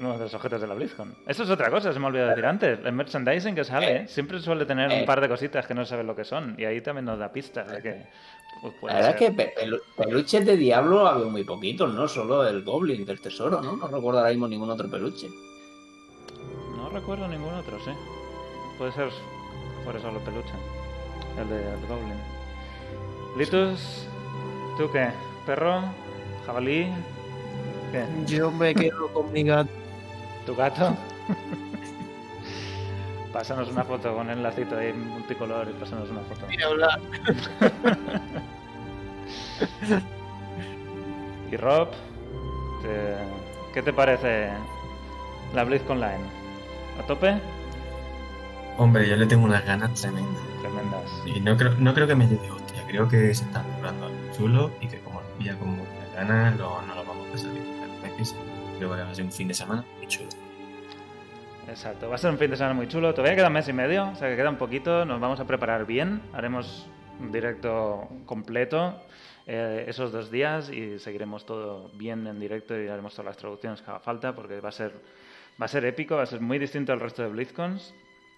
uno de los objetos de la BlizzCon. Eso es otra cosa, se me olvidó decir antes. El merchandising que sale ¿eh? siempre suele tener un Eh. par de cositas que no sabes lo que son. Y ahí también nos da pistas de que pues, puede La verdad ser. es que pe- pelu- peluches de Diablo ha habido muy poquitos, ¿no? Solo el Goblin del Tesoro, ¿no? No recuerdo ahora mismo ningún otro peluche. No recuerdo ningún otro, sí. Puede ser por eso lo peluche. El de el Goblin. Litus, ¿tú qué? ¿Perro? ¿Jabalí? ¿Qué? Yo me quedo con mi gato. ¿Tu gato? pásanos una foto con el lacito ahí multicolor y pásanos una foto. Ni hablar. Y Rob, te- ¿qué te parece la BlizzCon Online? ¿A tope? Hombre, yo le tengo unas ganas tremendas. Tremendas. Y no creo, no creo que me lleve hostia, creo que se está currando algo chulo y que como nos pilla con muchas ganas, lo- no lo vamos a pasar bien. Creo que va a ser un fin de semana muy chulo. Exacto, va a ser un fin de semana muy chulo. Todavía queda un mes y medio, o sea que queda un poquito. Nos vamos a preparar bien. Haremos un directo completo eh, esos dos días y seguiremos todo bien en directo y haremos todas las traducciones que haga falta porque va a ser, va a ser épico, va a ser muy distinto al resto de BlizzCons.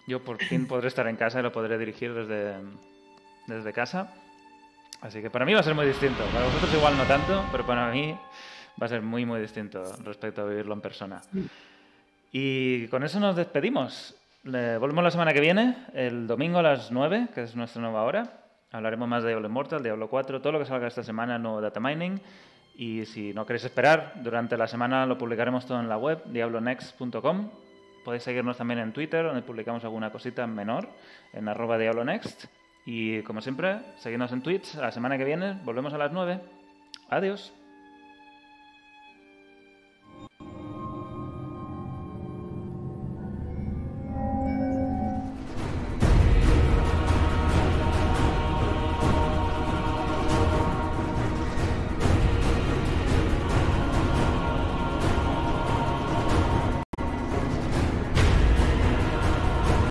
Yo por fin podré estar en casa y lo podré dirigir desde, desde casa. Así que para mí va a ser muy distinto. Para vosotros igual no tanto, pero para mí va a ser muy, muy distinto respecto a vivirlo en persona. Y con eso nos despedimos. Le- volvemos la semana que viene, el domingo a las 9, que es nuestra nueva hora. Hablaremos más de Diablo Immortal, Diablo 4, todo lo que salga esta semana, nuevo data mining. Y si no queréis esperar, durante la semana lo publicaremos todo en la web, diablonext.com. Podéis seguirnos también en Twitter, donde publicamos alguna cosita menor, en arroba diablonext. Y como siempre, seguidnos en Twitch. La semana que viene volvemos a las 9. Adiós.